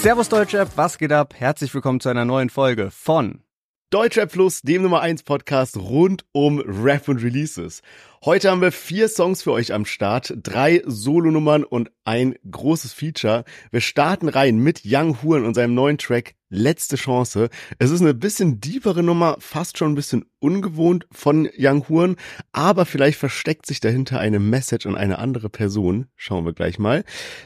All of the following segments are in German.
Servus Deutschrap, was geht ab? Herzlich willkommen zu einer neuen Folge von Deutschrap Plus, dem Nummer 1 Podcast rund um Rap und Releases. Heute haben wir vier Songs für euch am Start, drei Solonummern und ein großes Feature. Wir starten rein mit Young Huren und seinem neuen Track Letzte Chance. Es ist eine bisschen deepere Nummer, fast schon ein bisschen ungewohnt von Young Huren, aber vielleicht versteckt sich dahinter eine Message an eine andere Person. Schauen wir gleich mal.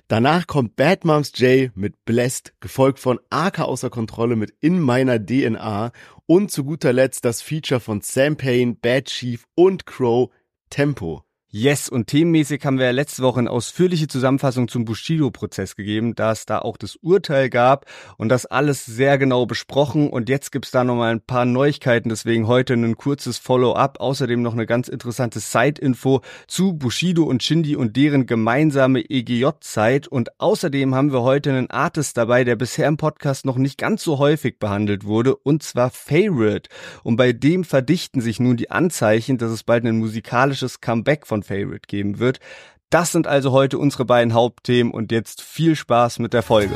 Danach kommt Bad Moms J mit Blessed, gefolgt von AK außer Kontrolle mit In meiner DNA und zu guter Letzt das Feature von Sam Payne, Bad Chief und Crow Tempo. Yes, und themenmäßig haben wir ja letzte Woche eine ausführliche Zusammenfassung zum Bushido-Prozess gegeben, da es da auch das Urteil gab und das alles sehr genau besprochen. Und jetzt gibt's da nochmal ein paar Neuigkeiten, deswegen heute ein kurzes Follow-up. Außerdem noch eine ganz interessante Side-Info zu Bushido und Shindy und deren gemeinsame EGJ-Zeit. Und außerdem haben wir heute einen Artist dabei, der bisher im Podcast noch nicht ganz so häufig behandelt wurde, und zwar Favorite. Und bei dem verdichten sich nun die Anzeichen, dass es bald ein musikalisches Comeback von Favorite geben wird. Das sind also heute unsere beiden Hauptthemen und jetzt viel Spaß mit der Folge.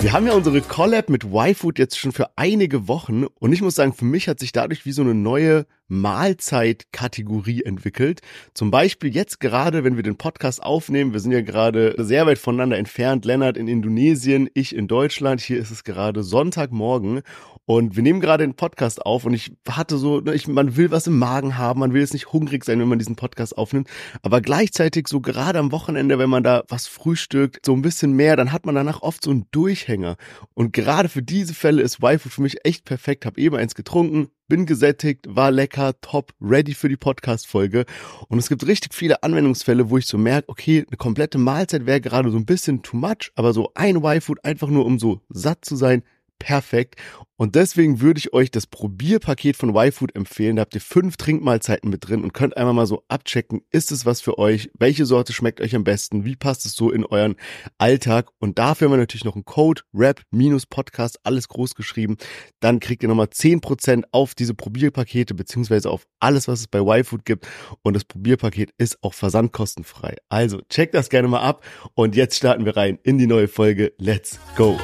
Wir haben ja unsere Collab mit YFood jetzt schon für einige Wochen und ich muss sagen, für mich hat sich dadurch wie so eine neue Mahlzeitkategorie entwickelt. Zum Beispiel jetzt gerade, wenn wir den Podcast aufnehmen, wir sind ja gerade sehr weit voneinander entfernt. Lennart in Indonesien, ich in Deutschland. Hier ist es gerade Sonntagmorgen und wir nehmen gerade den Podcast auf und ich hatte so, ne, ich, man will was im Magen haben, man will jetzt nicht hungrig sein, wenn man diesen Podcast aufnimmt, aber gleichzeitig so gerade am Wochenende, wenn man da was frühstückt, so ein bisschen mehr, dann hat man danach oft so einen Durchhänger. Und gerade für diese Fälle ist Waifu für mich echt perfekt. Hab eben eins getrunken, bin gesättigt, war lecker, top, ready für die Podcast-Folge. Und es gibt richtig viele Anwendungsfälle, wo ich so merke, okay, eine komplette Mahlzeit wäre gerade so ein bisschen too much, aber so ein Y-Food einfach nur, um so satt zu sein, perfekt. Und deswegen würde ich euch das Probierpaket von YFood empfehlen. Da habt ihr fünf Trinkmahlzeiten mit drin und könnt einmal mal so abchecken, ist es was für euch? Welche Sorte schmeckt euch am besten? Wie passt es so in euren Alltag? Und dafür haben wir natürlich noch einen Code, Rap-Podcast, alles groß geschrieben. Dann kriegt ihr nochmal zehn Prozent auf diese Probierpakete, beziehungsweise auf alles, was es bei YFood gibt. Und das Probierpaket ist auch versandkostenfrei. Also checkt das gerne mal ab. Und jetzt starten wir rein in die neue Folge. Let's go!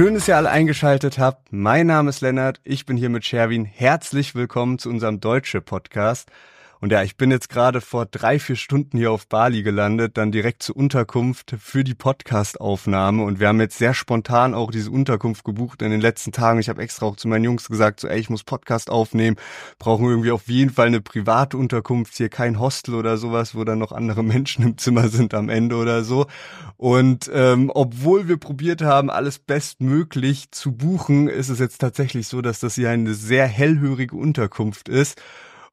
Schön, dass ihr alle eingeschaltet habt. Mein Name ist Lennart, ich bin hier mit Sherwin. Herzlich willkommen zu unserem Deutsche Podcast. Und ja, ich bin jetzt gerade vor drei, vier Stunden hier auf Bali gelandet, dann direkt zur Unterkunft für die Podcast-Aufnahme. Und wir haben jetzt sehr spontan auch diese Unterkunft gebucht in den letzten Tagen. Ich habe extra auch zu meinen Jungs gesagt, so ey, ich muss Podcast aufnehmen, brauchen irgendwie auf jeden Fall eine private Unterkunft, hier kein Hostel oder sowas, wo dann noch andere Menschen im Zimmer sind am Ende oder so. Und ähm, obwohl wir probiert haben, alles bestmöglich zu buchen, ist es jetzt tatsächlich so, dass das hier eine sehr hellhörige Unterkunft ist.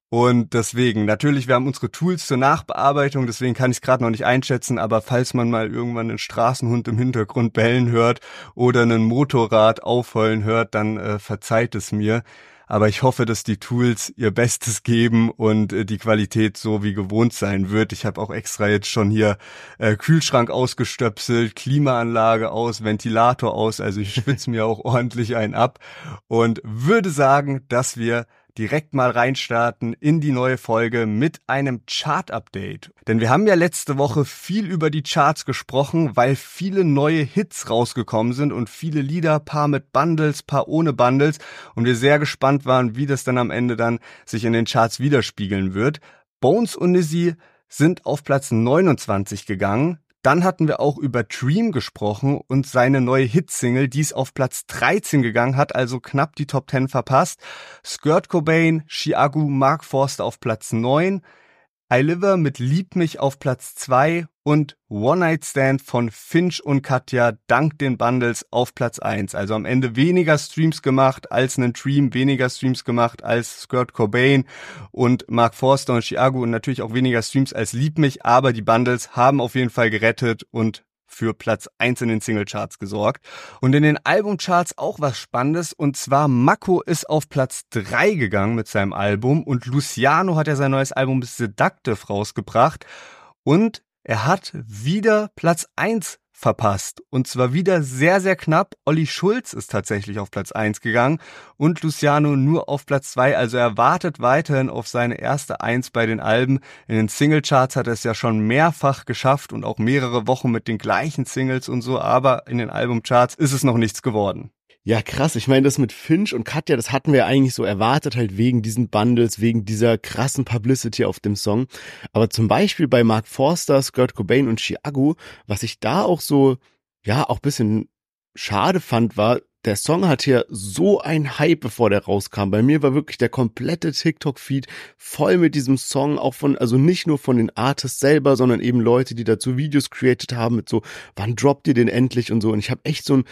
Und deswegen, natürlich, wir haben unsere Tools zur Nachbearbeitung, deswegen kann ich es gerade noch nicht einschätzen, aber falls man mal irgendwann einen Straßenhund im Hintergrund bellen hört oder einen Motorrad aufheulen hört, dann äh, verzeiht es mir. Aber ich hoffe, dass die Tools ihr Bestes geben und äh, die Qualität so wie gewohnt sein wird. Ich habe auch extra jetzt schon hier äh, Kühlschrank ausgestöpselt, Klimaanlage aus, Ventilator aus. Also ich schwitze mir auch ordentlich einen ab und würde sagen, dass wir direkt mal reinstarten in die neue Folge mit einem Chart-Update. Denn wir haben ja letzte Woche viel über die Charts gesprochen, weil viele neue Hits rausgekommen sind und viele Lieder, paar mit Bundles, paar ohne Bundles und wir sehr gespannt waren, wie das dann am Ende dann sich in den Charts widerspiegeln wird. Bones und Nizzy sind auf Platz 29 gegangen. Dann hatten wir auch über Dream gesprochen und seine neue Hitsingle, die ist auf Platz 13 gegangen, hat also knapp die Top 10 verpasst. Skirt Cobain, Chiagu, Mark Forster auf Platz 9. I Liver mit Lieb mich auf Platz 2 und One Night Stand von Finch und Katja dank den Bundles auf Platz 1. Also am Ende weniger Streams gemacht als einen Dream, weniger Streams gemacht als Skirt Cobain und Mark Forster und Chiago und natürlich auch weniger Streams als Lieb mich, aber die Bundles haben auf jeden Fall gerettet und für Platz 1 in den Singlecharts gesorgt. Und in den Albumcharts auch was Spannendes. Und zwar Mako ist auf Platz 3 gegangen mit seinem Album und Luciano hat ja sein neues Album Seductive rausgebracht. Und er hat wieder Platz 1 verpasst. Und zwar wieder sehr, sehr knapp. Olli Schulz ist tatsächlich auf Platz eins gegangen und Luciano nur auf Platz zwei. Also er wartet weiterhin auf seine erste Eins bei den Alben. In den Singlecharts hat er es ja schon mehrfach geschafft und auch mehrere Wochen mit den gleichen Singles und so. Aber in den Albumcharts ist es noch nichts geworden. Ja, krass. Ich meine, das mit Finch und Katja, das hatten wir eigentlich so erwartet, halt wegen diesen Bundles, wegen dieser krassen Publicity auf dem Song. Aber zum Beispiel bei Mark Forster, Skirt Cobain und Chiago, was ich da auch so, ja, auch bisschen schade fand, war, der Song hatte ja so ein Hype, bevor der rauskam. Bei mir war wirklich der komplette TikTok-Feed voll mit diesem Song, auch von, also nicht nur von den Artists selber, sondern eben Leute, die dazu Videos created haben mit so, wann droppt ihr den endlich und so. Und ich habe echt so ein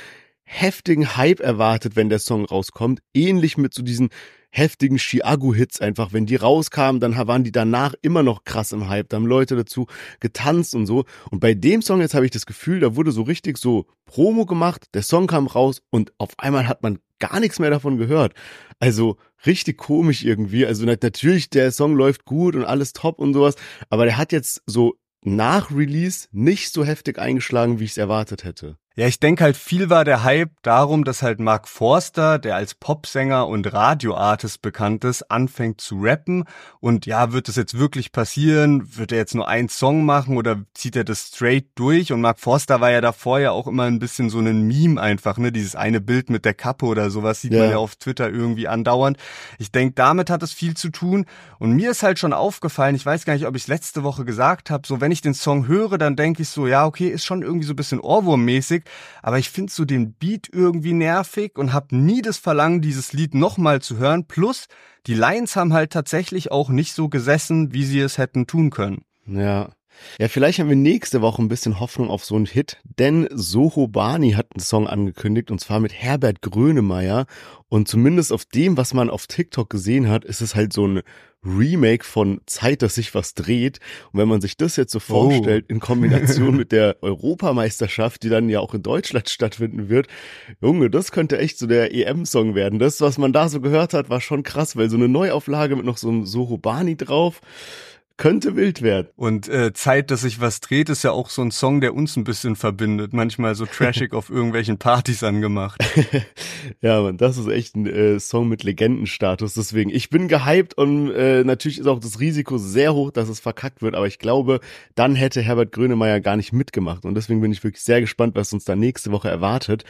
heftigen Hype erwartet, wenn der Song rauskommt. Ähnlich mit so diesen heftigen Chiago-Hits einfach. Wenn die rauskamen, dann waren die danach immer noch krass im Hype. Da haben Leute dazu getanzt und so. Und bei dem Song jetzt habe ich das Gefühl, da wurde so richtig so Promo gemacht, der Song kam raus und auf einmal hat man gar nichts mehr davon gehört. Also richtig komisch irgendwie. Also natürlich, der Song läuft gut und alles top und sowas, aber der hat jetzt so nach Release nicht so heftig eingeschlagen, wie ich es erwartet hätte. Ja, ich denke halt viel war der Hype darum, dass halt Mark Forster, der als Popsänger und Radioartist bekannt ist, anfängt zu rappen. Und ja, wird das jetzt wirklich passieren? Wird er jetzt nur einen Song machen oder zieht er das straight durch? Und Mark Forster war ja davor ja auch immer ein bisschen so ein Meme einfach, ne? Dieses eine Bild mit der Kappe oder sowas sieht ja. man ja auf Twitter irgendwie andauernd. Ich denke, damit hat es viel zu tun. Und mir ist halt schon aufgefallen, ich weiß gar nicht, ob ich es letzte Woche gesagt habe, so wenn ich den Song höre, dann denke ich so, ja, okay, ist schon irgendwie so ein bisschen Ohrwurmmäßig aber ich finde so den Beat irgendwie nervig und habe nie das Verlangen, dieses Lied nochmal zu hören. Plus, die Lines haben halt tatsächlich auch nicht so gesessen, wie sie es hätten tun können. Ja. Ja, vielleicht haben wir nächste Woche ein bisschen Hoffnung auf so einen Hit, denn Soho Bani hat einen Song angekündigt und zwar mit Herbert Grönemeyer und zumindest auf dem, was man auf TikTok gesehen hat, ist es halt so ein Remake von Zeit, dass sich was dreht. Und wenn man sich das jetzt so oh. vorstellt, in Kombination mit der Europameisterschaft, die dann ja auch in Deutschland stattfinden wird, Junge, das könnte echt so der EM-Song werden. Das, was man da so gehört hat, war schon krass, weil so eine Neuauflage mit noch so einem Sohobani drauf, könnte wild werden. Und äh, Zeit, dass sich was dreht, ist ja auch so ein Song, der uns ein bisschen verbindet. Manchmal so trashig auf irgendwelchen Partys angemacht. ja, man, das ist echt ein äh, Song mit Legendenstatus. Deswegen, ich bin gehypt und äh, natürlich ist auch das Risiko sehr hoch, dass es verkackt wird. Aber ich glaube, dann hätte Herbert Grönemeyer gar nicht mitgemacht. Und deswegen bin ich wirklich sehr gespannt, was uns da nächste Woche erwartet.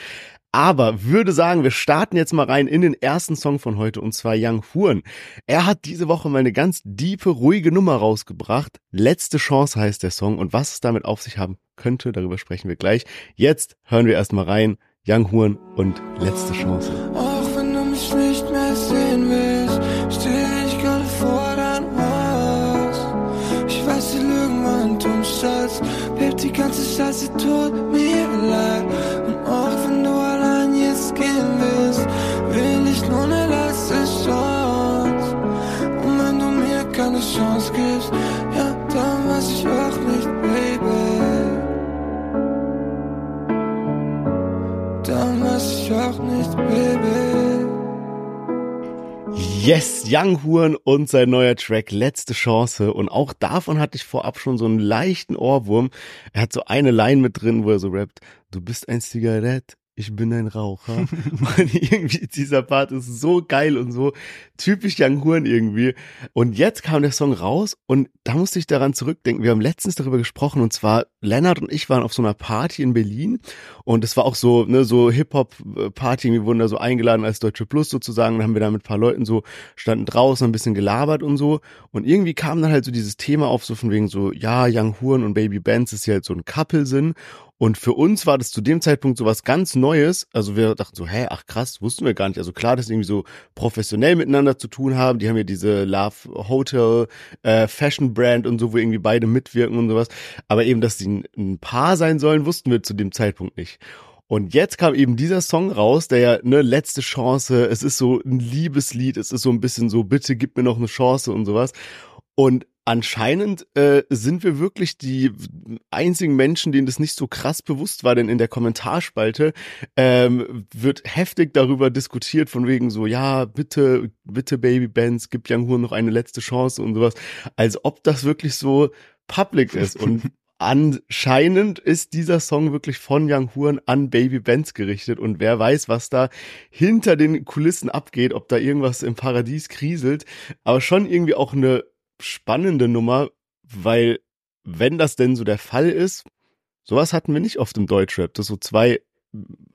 Aber würde sagen, wir starten jetzt mal rein in den ersten Song von heute und zwar Young Huren. Er hat diese Woche mal eine ganz diepe, ruhige Nummer rausgebracht. Letzte Chance heißt der Song und was es damit auf sich haben könnte, darüber sprechen wir gleich. Jetzt hören wir erstmal rein. Young Huren und Letzte Chance. Auch wenn du mich nicht mehr sehen willst, stehe ich gerade vor deinem Haus. Ich weiß, die Lügen dumm, Schatz. Bebt die ganze Scheiße tut mir leid. Chance gibst, ja, dann weiß ich auch nicht, Baby. Dann weiß ich auch nicht, Baby. Yes, Young Huren und sein neuer Track Letzte Chance. Und auch davon hatte ich vorab schon so einen leichten Ohrwurm. Er hat so eine Line mit drin, wo er so rappt. Du bist ein Zigarett, ich bin ein Raucher. und irgendwie dieser Part ist so geil und so typisch Young Horn irgendwie. Und jetzt kam der Song raus und da musste ich daran zurückdenken. Wir haben letztens darüber gesprochen und zwar Lennart und ich waren auf so einer Party in Berlin und es war auch so, ne, so Hip-Hop-Party. Wir wurden da so eingeladen als Deutsche Plus sozusagen. Dann haben wir da mit ein paar Leuten so, standen draußen, ein bisschen gelabert und so. Und irgendwie kam dann halt so dieses Thema auf, so von wegen so, ja, Young Horn und Baby Benz ist ja halt so ein Couple sind. Und für uns war das zu dem Zeitpunkt so was ganz Neues. Also wir dachten so, hä, ach krass, wussten wir gar nicht. Also klar, dass sie irgendwie so professionell miteinander zu tun haben. Die haben ja diese Love Hotel äh, Fashion Brand und so, wo irgendwie beide mitwirken und sowas. Aber eben, dass sie ein, ein Paar sein sollen, wussten wir zu dem Zeitpunkt nicht. Und jetzt kam eben dieser Song raus, der ja ne letzte Chance, es ist so ein Liebeslied, es ist so ein bisschen so, bitte gib mir noch eine Chance und sowas. Und anscheinend äh, sind wir wirklich die einzigen Menschen, denen das nicht so krass bewusst war, denn in der Kommentarspalte ähm, wird heftig darüber diskutiert, von wegen so, ja, bitte, bitte Baby Benz, gib Young Hoon noch eine letzte Chance und sowas, als ob das wirklich so public ist. Und anscheinend ist dieser Song wirklich von Young Huren an Baby Benz gerichtet. Und wer weiß, was da hinter den Kulissen abgeht, ob da irgendwas im Paradies kriselt, aber schon irgendwie auch eine spannende Nummer, weil wenn das denn so der Fall ist, sowas hatten wir nicht oft im Deutschrap, dass so zwei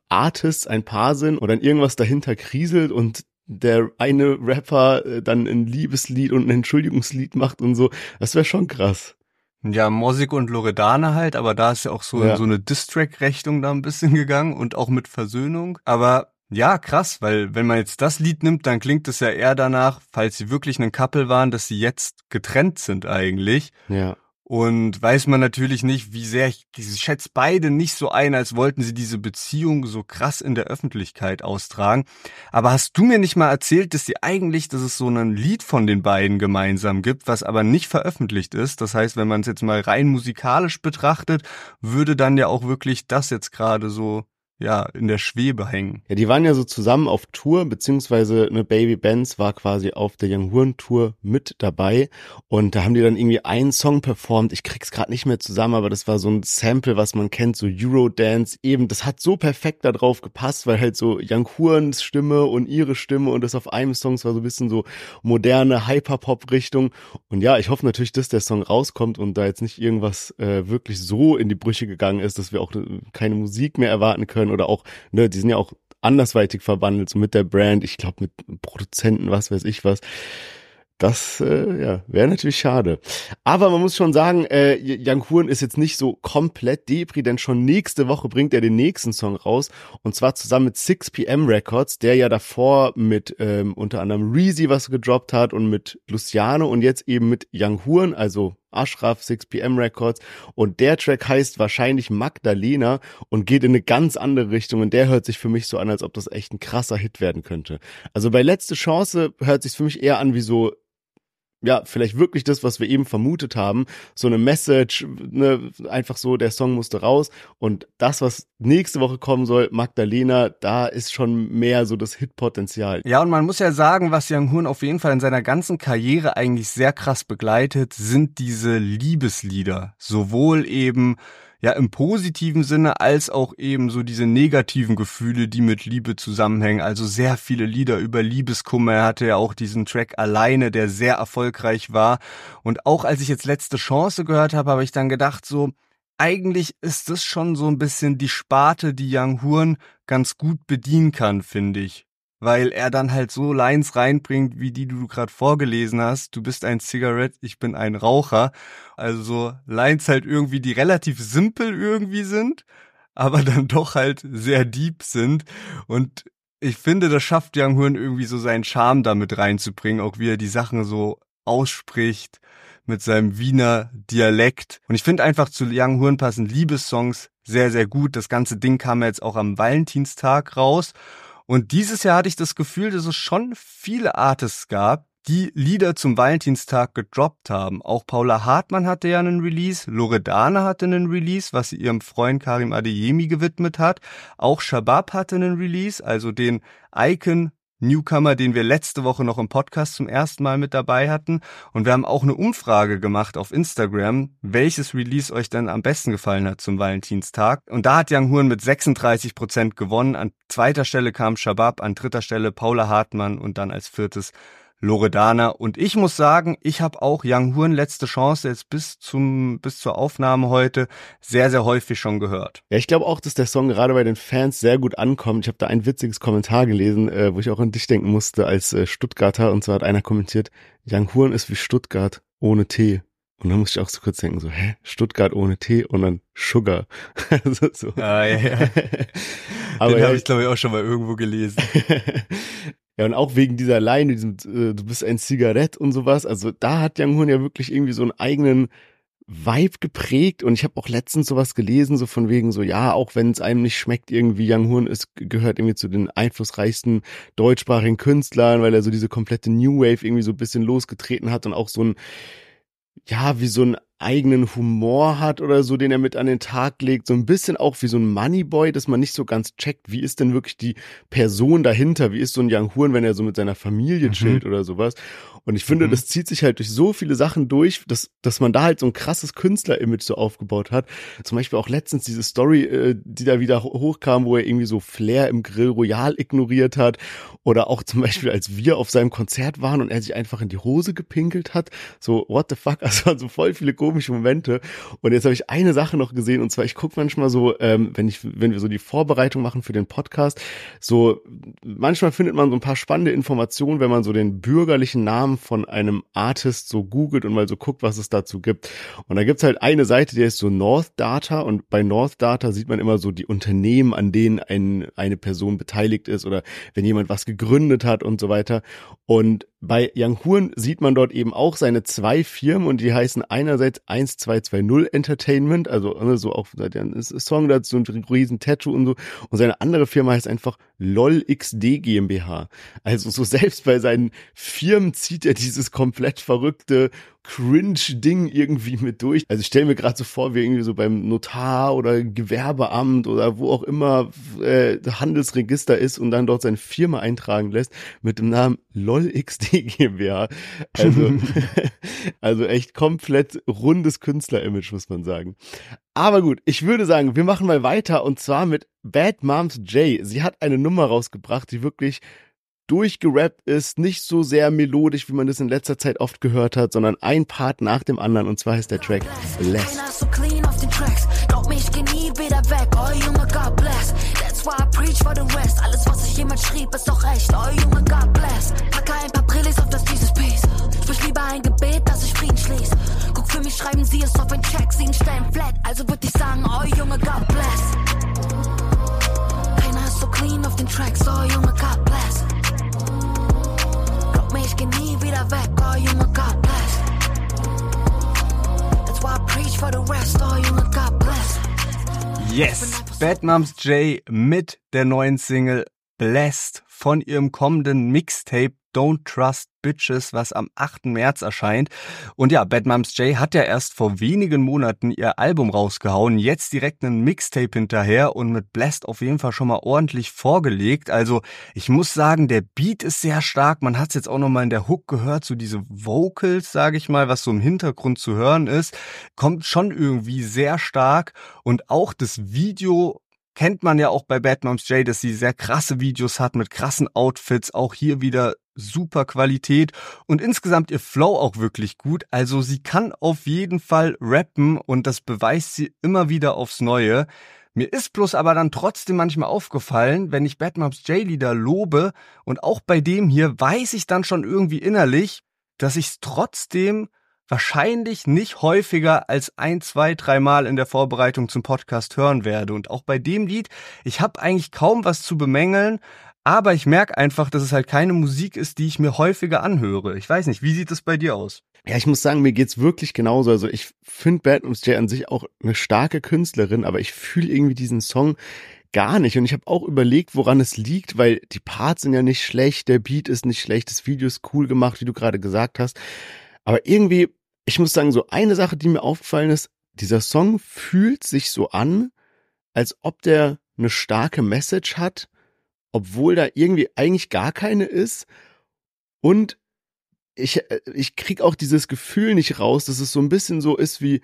Artists ein Paar sind und dann irgendwas dahinter kriselt und der eine Rapper äh, dann ein Liebeslied und ein Entschuldigungslied macht und so. Das wäre schon krass. Ja, Mosik und Loredane halt, aber da ist ja auch so, ja. so eine Distrack-Richtung da ein bisschen gegangen und auch mit Versöhnung. Aber ja, krass, weil wenn man jetzt das Lied nimmt, dann klingt es ja eher danach, falls sie wirklich ein Couple waren, dass sie jetzt getrennt sind eigentlich. Ja. Und weiß man natürlich nicht, wie sehr ich, ich schätze beide nicht so ein, als wollten sie diese Beziehung so krass in der Öffentlichkeit austragen. Aber hast du mir nicht mal erzählt, dass sie eigentlich, dass es so ein Lied von den beiden gemeinsam gibt, was aber nicht veröffentlicht ist? Das heißt, wenn man es jetzt mal rein musikalisch betrachtet, würde dann ja auch wirklich das jetzt gerade so ja, in der Schwebe hängen. Ja, die waren ja so zusammen auf Tour, beziehungsweise eine Baby Benz war quasi auf der Young Horn Tour mit dabei und da haben die dann irgendwie einen Song performt. Ich krieg's gerade nicht mehr zusammen, aber das war so ein Sample, was man kennt, so Eurodance. Eben, das hat so perfekt da drauf gepasst, weil halt so Young Horns Stimme und ihre Stimme und das auf einem Song, es war so ein bisschen so moderne Hyperpop-Richtung. Und ja, ich hoffe natürlich, dass der Song rauskommt und da jetzt nicht irgendwas äh, wirklich so in die Brüche gegangen ist, dass wir auch keine Musik mehr erwarten können können oder auch, ne, die sind ja auch andersweitig verwandelt, so mit der Brand, ich glaube mit Produzenten, was weiß ich was. Das äh, ja, wäre natürlich schade. Aber man muss schon sagen, äh, Young Huren ist jetzt nicht so komplett Depri, denn schon nächste Woche bringt er den nächsten Song raus. Und zwar zusammen mit 6pm Records, der ja davor mit ähm, unter anderem Reezy was gedroppt hat und mit Luciano und jetzt eben mit Young Huren, also Ashraf 6pm Records. Und der Track heißt wahrscheinlich Magdalena und geht in eine ganz andere Richtung. Und der hört sich für mich so an, als ob das echt ein krasser Hit werden könnte. Also bei letzte Chance hört sich für mich eher an wie so ja, vielleicht wirklich das, was wir eben vermutet haben. So eine Message, ne, einfach so, der Song musste raus. Und das, was nächste Woche kommen soll, Magdalena, da ist schon mehr so das Hitpotenzial. Ja, und man muss ja sagen, was Young Hoon auf jeden Fall in seiner ganzen Karriere eigentlich sehr krass begleitet, sind diese Liebeslieder. Sowohl eben ja im positiven Sinne als auch eben so diese negativen Gefühle, die mit Liebe zusammenhängen. Also sehr viele Lieder über Liebeskummer. Er hatte ja auch diesen Track alleine, der sehr erfolgreich war. Und auch als ich jetzt letzte Chance gehört habe, habe ich dann gedacht, so, eigentlich ist das schon so ein bisschen die Sparte, die Young Horn ganz gut bedienen kann, finde ich weil er dann halt so Lines reinbringt, wie die du gerade vorgelesen hast. Du bist ein Zigarette, ich bin ein Raucher. Also so Lines halt irgendwie, die relativ simpel irgendwie sind, aber dann doch halt sehr deep sind. Und ich finde, das schafft Young Hoon irgendwie so seinen Charme damit reinzubringen, auch wie er die Sachen so ausspricht mit seinem Wiener Dialekt. Und ich finde einfach zu Young Hoon passen Liebessongs sehr, sehr gut. Das ganze Ding kam jetzt auch am Valentinstag raus. Und dieses Jahr hatte ich das Gefühl, dass es schon viele Artists gab, die Lieder zum Valentinstag gedroppt haben. Auch Paula Hartmann hatte ja einen Release, Loredana hatte einen Release, was sie ihrem Freund Karim Adeyemi gewidmet hat. Auch Shabab hatte einen Release, also den Icon Newcomer, den wir letzte Woche noch im Podcast zum ersten Mal mit dabei hatten. Und wir haben auch eine Umfrage gemacht auf Instagram, welches Release euch denn am besten gefallen hat zum Valentinstag. Und da hat Young Huren mit 36 Prozent gewonnen. An zweiter Stelle kam Shabab, an dritter Stelle Paula Hartmann und dann als viertes Loredana. Und ich muss sagen, ich habe auch Young Huren letzte Chance jetzt bis zum bis zur Aufnahme heute sehr sehr häufig schon gehört. Ja, ich glaube auch, dass der Song gerade bei den Fans sehr gut ankommt. Ich habe da ein witziges Kommentar gelesen, äh, wo ich auch an dich denken musste als äh, Stuttgarter. Und zwar hat einer kommentiert: Young Huren ist wie Stuttgart ohne Tee. Und dann musste ich auch so kurz denken, so, hä, Stuttgart ohne Tee und dann Sugar. also, so. Ah, ja, ja. Aber Den ja, habe ich, glaube ich, auch schon mal irgendwo gelesen. Ja, und auch wegen dieser Line, diesem, äh, du bist ein Zigarett und sowas. Also da hat Young Hoon ja wirklich irgendwie so einen eigenen Vibe geprägt. Und ich habe auch letztens sowas gelesen, so von wegen so, ja, auch wenn es einem nicht schmeckt, irgendwie Young Hoon ist, gehört irgendwie zu den einflussreichsten deutschsprachigen Künstlern, weil er so diese komplette New Wave irgendwie so ein bisschen losgetreten hat und auch so ein, ja, wie so ein eigenen Humor hat oder so, den er mit an den Tag legt. So ein bisschen auch wie so ein Moneyboy, dass man nicht so ganz checkt, wie ist denn wirklich die Person dahinter? Wie ist so ein Young Huren, wenn er so mit seiner Familie mhm. chillt oder sowas? Und ich finde, mhm. das zieht sich halt durch so viele Sachen durch, dass, dass man da halt so ein krasses Künstler-Image so aufgebaut hat. Zum Beispiel auch letztens diese Story, äh, die da wieder hochkam, wo er irgendwie so Flair im Grill Royal ignoriert hat. Oder auch zum Beispiel, als wir auf seinem Konzert waren und er sich einfach in die Hose gepinkelt hat. So, what the fuck? Also waren so voll viele komische Momente. Und jetzt habe ich eine Sache noch gesehen, und zwar, ich gucke manchmal so, ähm, wenn ich, wenn wir so die Vorbereitung machen für den Podcast, so manchmal findet man so ein paar spannende Informationen, wenn man so den bürgerlichen Namen von einem Artist so googelt und mal so guckt, was es dazu gibt. Und da gibt's halt eine Seite, die ist so North Data und bei North Data sieht man immer so die Unternehmen, an denen ein, eine Person beteiligt ist oder wenn jemand was gegründet hat und so weiter. Und bei Young Huren sieht man dort eben auch seine zwei Firmen und die heißen einerseits 1220 Entertainment, also ne, so auch ein Song dazu, ein riesen Tattoo und so. Und seine andere Firma heißt einfach LOLXD GmbH. Also so selbst bei seinen Firmen zieht er dieses komplett verrückte Cringe-Ding irgendwie mit durch. Also ich stelle mir gerade so vor, wie irgendwie so beim Notar oder Gewerbeamt oder wo auch immer äh, Handelsregister ist und dann dort seine Firma eintragen lässt mit dem Namen LOLXD GmbH. Also, also echt komplett rundes Künstler-Image, muss man sagen. Aber gut, ich würde sagen, wir machen mal weiter und zwar mit Bad Moms J. Sie hat eine Nummer rausgebracht, die wirklich durchgerappt ist, nicht so sehr melodisch, wie man das in letzter Zeit oft gehört hat, sondern ein Part nach dem anderen und zwar heißt der Track Blessed. The rest. Alles, was ich jemand schrieb, ist doch echt. Oh Junge, God bless. Packe ein paar Brillis auf das dieses Piece. Sprich lieber ein Gebet, dass ich Frieden schließ. Guck für mich, schreiben sie es auf ein Check. Sieben Stellen flat, also würd ich sagen, oh Junge, God bless. Keiner ist so clean auf den Tracks, oh Junge, God bless. Ich geh nie wieder weg, oh Junge, God bless. That's why I preach for the rest, oh Junge, God bless. Yes, Bad Moms J mit der neuen Single Blessed von ihrem kommenden Mixtape Don't Trust Bitches, was am 8. März erscheint. Und ja, Bad Moms J hat ja erst vor wenigen Monaten ihr Album rausgehauen, jetzt direkt einen Mixtape hinterher und mit Blessed auf jeden Fall schon mal ordentlich vorgelegt. Also ich muss sagen, der Beat ist sehr stark. Man hat es jetzt auch noch mal in der Hook gehört, so diese Vocals, sage ich mal, was so im Hintergrund zu hören ist, kommt schon irgendwie sehr stark. Und auch das Video kennt man ja auch bei Bad Moms J, dass sie sehr krasse Videos hat mit krassen Outfits, auch hier wieder super Qualität und insgesamt ihr Flow auch wirklich gut. Also sie kann auf jeden Fall rappen und das beweist sie immer wieder aufs Neue. Mir ist bloß aber dann trotzdem manchmal aufgefallen, wenn ich Bad Moms J Lieder lobe und auch bei dem hier weiß ich dann schon irgendwie innerlich, dass ich es trotzdem wahrscheinlich nicht häufiger als ein, zwei, dreimal in der Vorbereitung zum Podcast hören werde. Und auch bei dem Lied, ich habe eigentlich kaum was zu bemängeln, aber ich merke einfach, dass es halt keine Musik ist, die ich mir häufiger anhöre. Ich weiß nicht, wie sieht es bei dir aus? Ja, ich muss sagen, mir geht's wirklich genauso. Also ich finde Bad Moms J an sich auch eine starke Künstlerin, aber ich fühle irgendwie diesen Song gar nicht. Und ich habe auch überlegt, woran es liegt, weil die Parts sind ja nicht schlecht, der Beat ist nicht schlecht, das Video ist cool gemacht, wie du gerade gesagt hast. Aber irgendwie ich muss sagen, so eine Sache, die mir aufgefallen ist, dieser Song fühlt sich so an, als ob der eine starke Message hat, obwohl da irgendwie eigentlich gar keine ist. Und ich, äh, ich krieg auch dieses Gefühl nicht raus, dass es so ein bisschen so ist wie,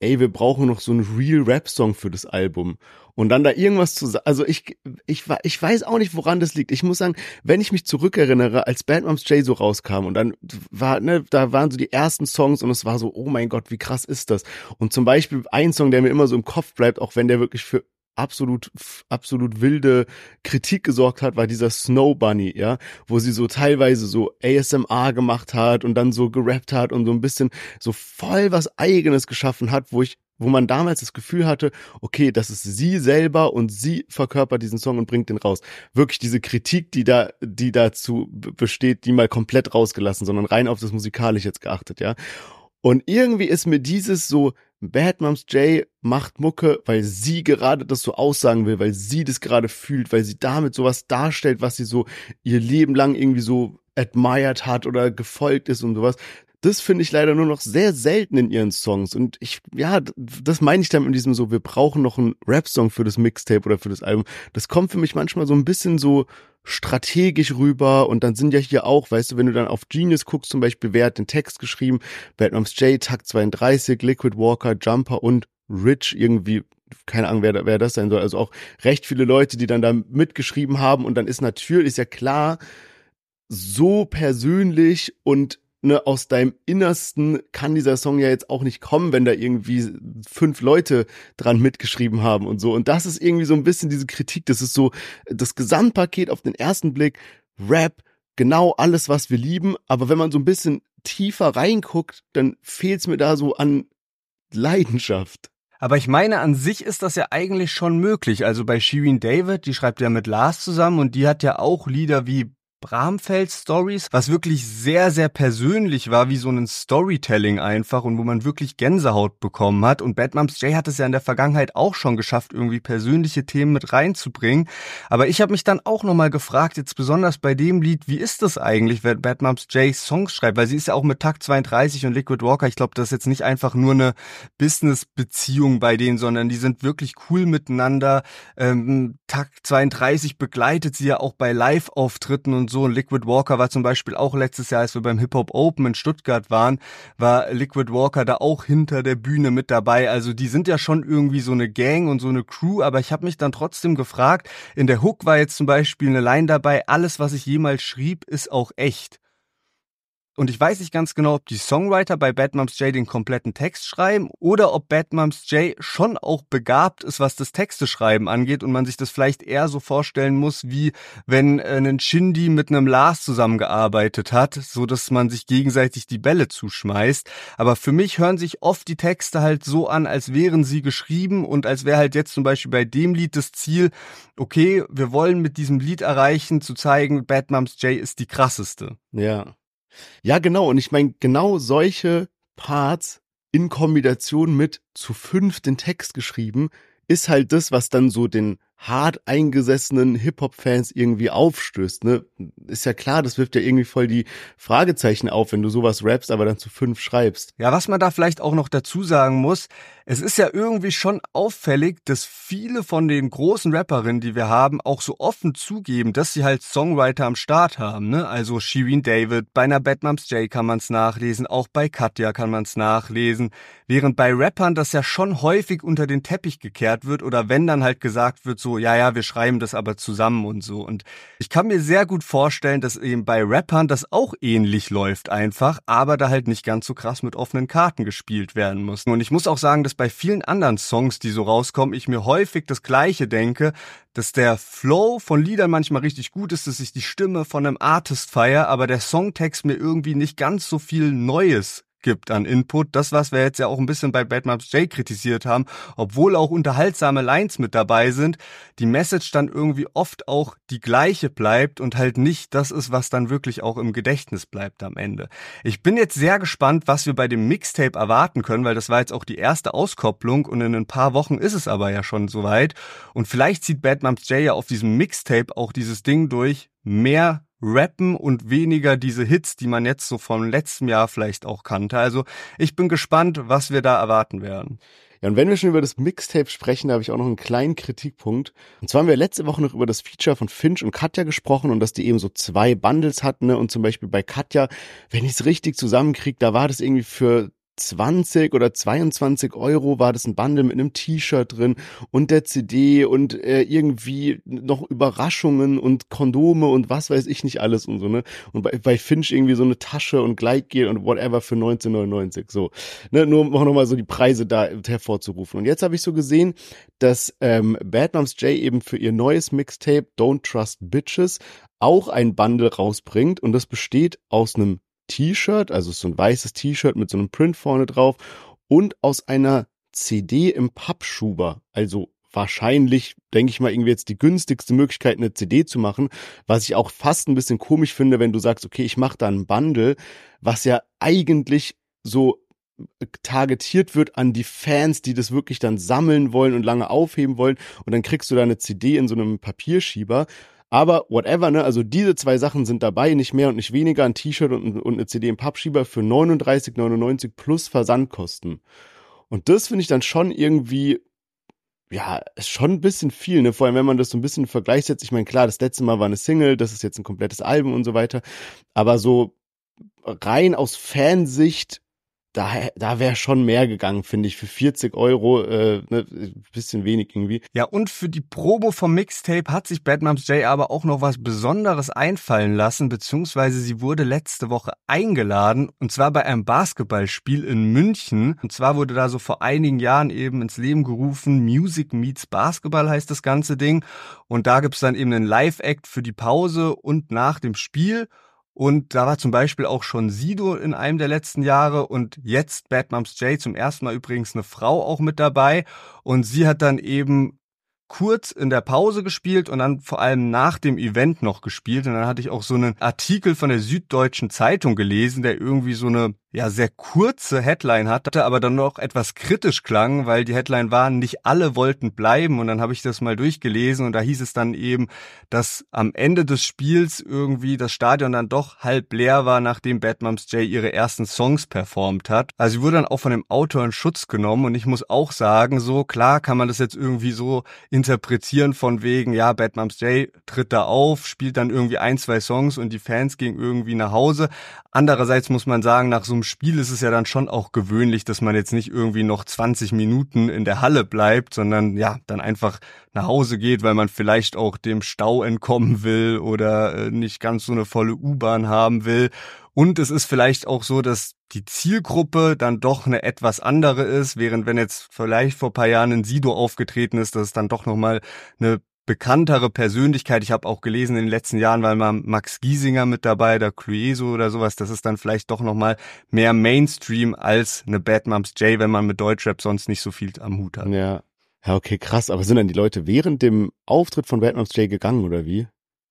ey, wir brauchen noch so einen Real Rap Song für das Album. Und dann da irgendwas zu sagen, also ich, ich, ich weiß auch nicht, woran das liegt. Ich muss sagen, wenn ich mich zurückerinnere, als Bad Moms J so rauskam und dann war, ne, da waren so die ersten Songs und es war so, oh mein Gott, wie krass ist das? Und zum Beispiel ein Song, der mir immer so im Kopf bleibt, auch wenn der wirklich für absolut, absolut wilde Kritik gesorgt hat, war dieser Snow Bunny, ja, wo sie so teilweise so ASMR gemacht hat und dann so gerappt hat und so ein bisschen so voll was eigenes geschaffen hat, wo ich wo man damals das Gefühl hatte, okay, das ist sie selber und sie verkörpert diesen Song und bringt den raus. Wirklich diese Kritik, die da, die dazu besteht, die mal komplett rausgelassen, sondern rein auf das Musikalische jetzt geachtet, ja. Und irgendwie ist mir dieses so Bad Moms J macht Mucke, weil sie gerade das so aussagen will, weil sie das gerade fühlt, weil sie damit sowas darstellt, was sie so ihr Leben lang irgendwie so admired hat oder gefolgt ist und sowas. Das finde ich leider nur noch sehr selten in ihren Songs. Und ich, ja, das meine ich dann in diesem so, wir brauchen noch einen Rap-Song für das Mixtape oder für das Album. Das kommt für mich manchmal so ein bisschen so strategisch rüber und dann sind ja hier auch, weißt du, wenn du dann auf Genius guckst, zum Beispiel, wer hat den Text geschrieben? Batman's J, Takt 32, Liquid Walker, Jumper und Rich irgendwie, keine Ahnung, wer, wer das sein soll. Also auch recht viele Leute, die dann da mitgeschrieben haben und dann ist natürlich, ist ja klar, so persönlich und ne, aus deinem Innersten kann dieser Song ja jetzt auch nicht kommen, wenn da irgendwie fünf Leute dran mitgeschrieben haben und so. Und das ist irgendwie so ein bisschen diese Kritik. Das ist so das Gesamtpaket auf den ersten Blick. Rap, genau alles, was wir lieben. Aber wenn man so ein bisschen tiefer reinguckt, dann fehlt es mir da so an Leidenschaft. Aber ich meine, an sich ist das ja eigentlich schon möglich. Also bei Shirin David, die schreibt ja mit Lars zusammen und die hat ja auch Lieder wie Bramfeld Stories, was wirklich sehr, sehr persönlich war, wie so ein Storytelling einfach und wo man wirklich Gänsehaut bekommen hat. Und Bad Moms J hat es ja in der Vergangenheit auch schon geschafft, irgendwie persönliche Themen mit reinzubringen. Aber ich habe mich dann auch nochmal gefragt, jetzt besonders bei dem Lied, wie ist das eigentlich, wenn Bad Moms J Songs schreibt? Weil sie ist ja auch mit Takt 32 und Liquid Walker. Ich glaube, das ist jetzt nicht einfach nur eine Business-Beziehung bei denen, sondern die sind wirklich cool miteinander. Ähm, Takt 32 begleitet sie ja auch bei Live-Auftritten und so. Und Liquid Walker war zum Beispiel auch letztes Jahr, als wir beim Hip Hop Open in Stuttgart waren, war Liquid Walker da auch hinter der Bühne mit dabei. Also die sind ja schon irgendwie so eine Gang und so eine Crew, aber ich habe mich dann trotzdem gefragt, in der Hook war jetzt zum Beispiel eine Line dabei, alles, was ich jemals schrieb, ist auch echt. Und ich weiß nicht ganz genau, ob die Songwriter bei Bad Moms J den kompletten Text schreiben oder ob Bad Moms J schon auch begabt ist, was das Texteschreiben angeht und man sich das vielleicht eher so vorstellen muss, wie wenn äh, ein Shindy mit einem Lars zusammengearbeitet hat, so dass man sich gegenseitig die Bälle zuschmeißt. Aber für mich hören sich oft die Texte halt so an, als wären sie geschrieben und als wäre halt jetzt zum Beispiel bei dem Lied das Ziel, okay, wir wollen mit diesem Lied erreichen, zu zeigen, Bad Moms J ist die krasseste. Ja. Ja, genau. Und ich meine, genau solche Parts in Kombination mit zu fünf den Text geschrieben, ist halt das, was dann so den hart eingesessenen Hip-Hop-Fans irgendwie aufstößt. Ne? Ist ja klar, das wirft ja irgendwie voll die Fragezeichen auf, wenn du sowas rappst, aber dann zu fünf schreibst. Ja, was man da vielleicht auch noch dazu sagen muss, es ist ja irgendwie schon auffällig, dass viele von den großen Rapperinnen, die wir haben, auch so offen zugeben, dass sie halt Songwriter am Start haben. Ne? Also Shirin David, bei einer Batmums J kann man es nachlesen, auch bei Katja kann man es nachlesen. Während bei Rappern das ja schon häufig unter den Teppich gekehrt wird oder wenn dann halt gesagt wird, so so, ja, ja, wir schreiben das aber zusammen und so. Und ich kann mir sehr gut vorstellen, dass eben bei Rappern das auch ähnlich läuft einfach, aber da halt nicht ganz so krass mit offenen Karten gespielt werden muss. Und ich muss auch sagen, dass bei vielen anderen Songs, die so rauskommen, ich mir häufig das Gleiche denke, dass der Flow von Liedern manchmal richtig gut ist, dass ich die Stimme von einem Artist feier, aber der Songtext mir irgendwie nicht ganz so viel Neues gibt an Input. Das, was wir jetzt ja auch ein bisschen bei Bad Maps J kritisiert haben, obwohl auch unterhaltsame Lines mit dabei sind, die Message dann irgendwie oft auch die gleiche bleibt und halt nicht das ist, was dann wirklich auch im Gedächtnis bleibt am Ende. Ich bin jetzt sehr gespannt, was wir bei dem Mixtape erwarten können, weil das war jetzt auch die erste Auskopplung und in ein paar Wochen ist es aber ja schon soweit. Und vielleicht zieht Bad Maps J ja auf diesem Mixtape auch dieses Ding durch, mehr rappen und weniger diese Hits, die man jetzt so vom letzten Jahr vielleicht auch kannte. Also ich bin gespannt, was wir da erwarten werden. Ja, und wenn wir schon über das Mixtape sprechen, da habe ich auch noch einen kleinen Kritikpunkt. Und zwar haben wir letzte Woche noch über das Feature von Finch und Katja gesprochen und dass die eben so zwei Bundles hatten. Ne? Und zum Beispiel bei Katja, wenn ich es richtig zusammenkriege, da war das irgendwie für 20 oder 22 Euro war das ein Bundle mit einem T-Shirt drin und der CD und äh, irgendwie noch Überraschungen und Kondome und was weiß ich nicht alles und so, ne? Und bei, bei Finch irgendwie so eine Tasche und Gleitgel und whatever für 1999, so. Ne? Nur um auch nochmal so die Preise da hervorzurufen. Und jetzt habe ich so gesehen, dass ähm, Bad Moms J eben für ihr neues Mixtape Don't Trust Bitches auch ein Bundle rausbringt und das besteht aus einem T-Shirt, also so ein weißes T-Shirt mit so einem Print vorne drauf und aus einer CD im Pappschuber, also wahrscheinlich, denke ich mal, irgendwie jetzt die günstigste Möglichkeit, eine CD zu machen, was ich auch fast ein bisschen komisch finde, wenn du sagst, okay, ich mache da ein Bundle, was ja eigentlich so targetiert wird an die Fans, die das wirklich dann sammeln wollen und lange aufheben wollen. Und dann kriegst du da eine CD in so einem Papierschieber. Aber whatever, ne? Also diese zwei Sachen sind dabei, nicht mehr und nicht weniger, ein T-Shirt und, und eine CD im Pappschieber für 39,99 plus Versandkosten. Und das finde ich dann schon irgendwie, ja, ist schon ein bisschen viel, ne? Vor allem, wenn man das so ein bisschen Vergleich setzt. Ich meine, klar, das letzte Mal war eine Single, das ist jetzt ein komplettes Album und so weiter. Aber so rein aus Fansicht da, da wäre schon mehr gegangen, finde ich. Für 40 Euro, äh, ne, bisschen wenig irgendwie. Ja, und für die Promo vom Mixtape hat sich Bad Moms J aber auch noch was Besonderes einfallen lassen, beziehungsweise sie wurde letzte Woche eingeladen, und zwar bei einem Basketballspiel in München. Und zwar wurde da so vor einigen Jahren eben ins Leben gerufen, Music Meets Basketball heißt das ganze Ding. Und da gibt's dann eben einen Live-Act für die Pause und nach dem Spiel. Und da war zum Beispiel auch schon Sido in einem der letzten Jahre und jetzt Bad Moms J zum ersten Mal übrigens eine Frau auch mit dabei. Und sie hat dann eben kurz in der Pause gespielt und dann vor allem nach dem Event noch gespielt. Und dann hatte ich auch so einen Artikel von der Süddeutschen Zeitung gelesen, der irgendwie so eine ja sehr kurze Headline hatte, aber dann noch etwas kritisch klang, weil die Headline war, nicht alle wollten bleiben und dann habe ich das mal durchgelesen und da hieß es dann eben, dass am Ende des Spiels irgendwie das Stadion dann doch halb leer war, nachdem Bad Moms ihre ersten Songs performt hat. Also sie wurde dann auch von dem Autor in Schutz genommen und ich muss auch sagen, so klar kann man das jetzt irgendwie so interpretieren von wegen, ja, Bad Moms J tritt da auf, spielt dann irgendwie ein, zwei Songs und die Fans gehen irgendwie nach Hause. Andererseits muss man sagen, nach so einem Spiel ist es ja dann schon auch gewöhnlich, dass man jetzt nicht irgendwie noch 20 Minuten in der Halle bleibt, sondern ja, dann einfach nach Hause geht, weil man vielleicht auch dem Stau entkommen will oder äh, nicht ganz so eine volle U-Bahn haben will. Und es ist vielleicht auch so, dass die Zielgruppe dann doch eine etwas andere ist, während wenn jetzt vielleicht vor paar Jahren ein Sido aufgetreten ist, dass es dann doch nochmal eine bekanntere Persönlichkeit. Ich habe auch gelesen, in den letzten Jahren war mal Max Giesinger mit dabei, der Clueso oder sowas. Das ist dann vielleicht doch nochmal mehr Mainstream als eine Bad Moms J, wenn man mit Deutschrap sonst nicht so viel am Hut hat. Ja. Ja, okay, krass. Aber sind dann die Leute während dem Auftritt von Bad Moms J gegangen oder wie?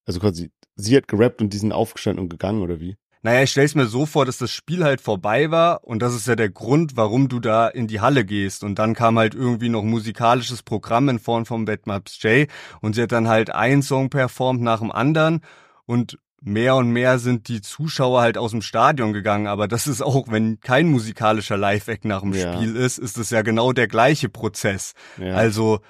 Also quasi, sie hat gerappt und die sind aufgestanden und gegangen oder wie? Naja, ich stell's mir so vor, dass das Spiel halt vorbei war und das ist ja der Grund, warum du da in die Halle gehst. Und dann kam halt irgendwie noch musikalisches Programm in Form von Batmaps J und sie hat dann halt einen Song performt nach dem anderen und mehr und mehr sind die Zuschauer halt aus dem Stadion gegangen. Aber das ist auch, wenn kein musikalischer Live-Act nach dem ja. Spiel ist, ist es ja genau der gleiche Prozess. Ja. Also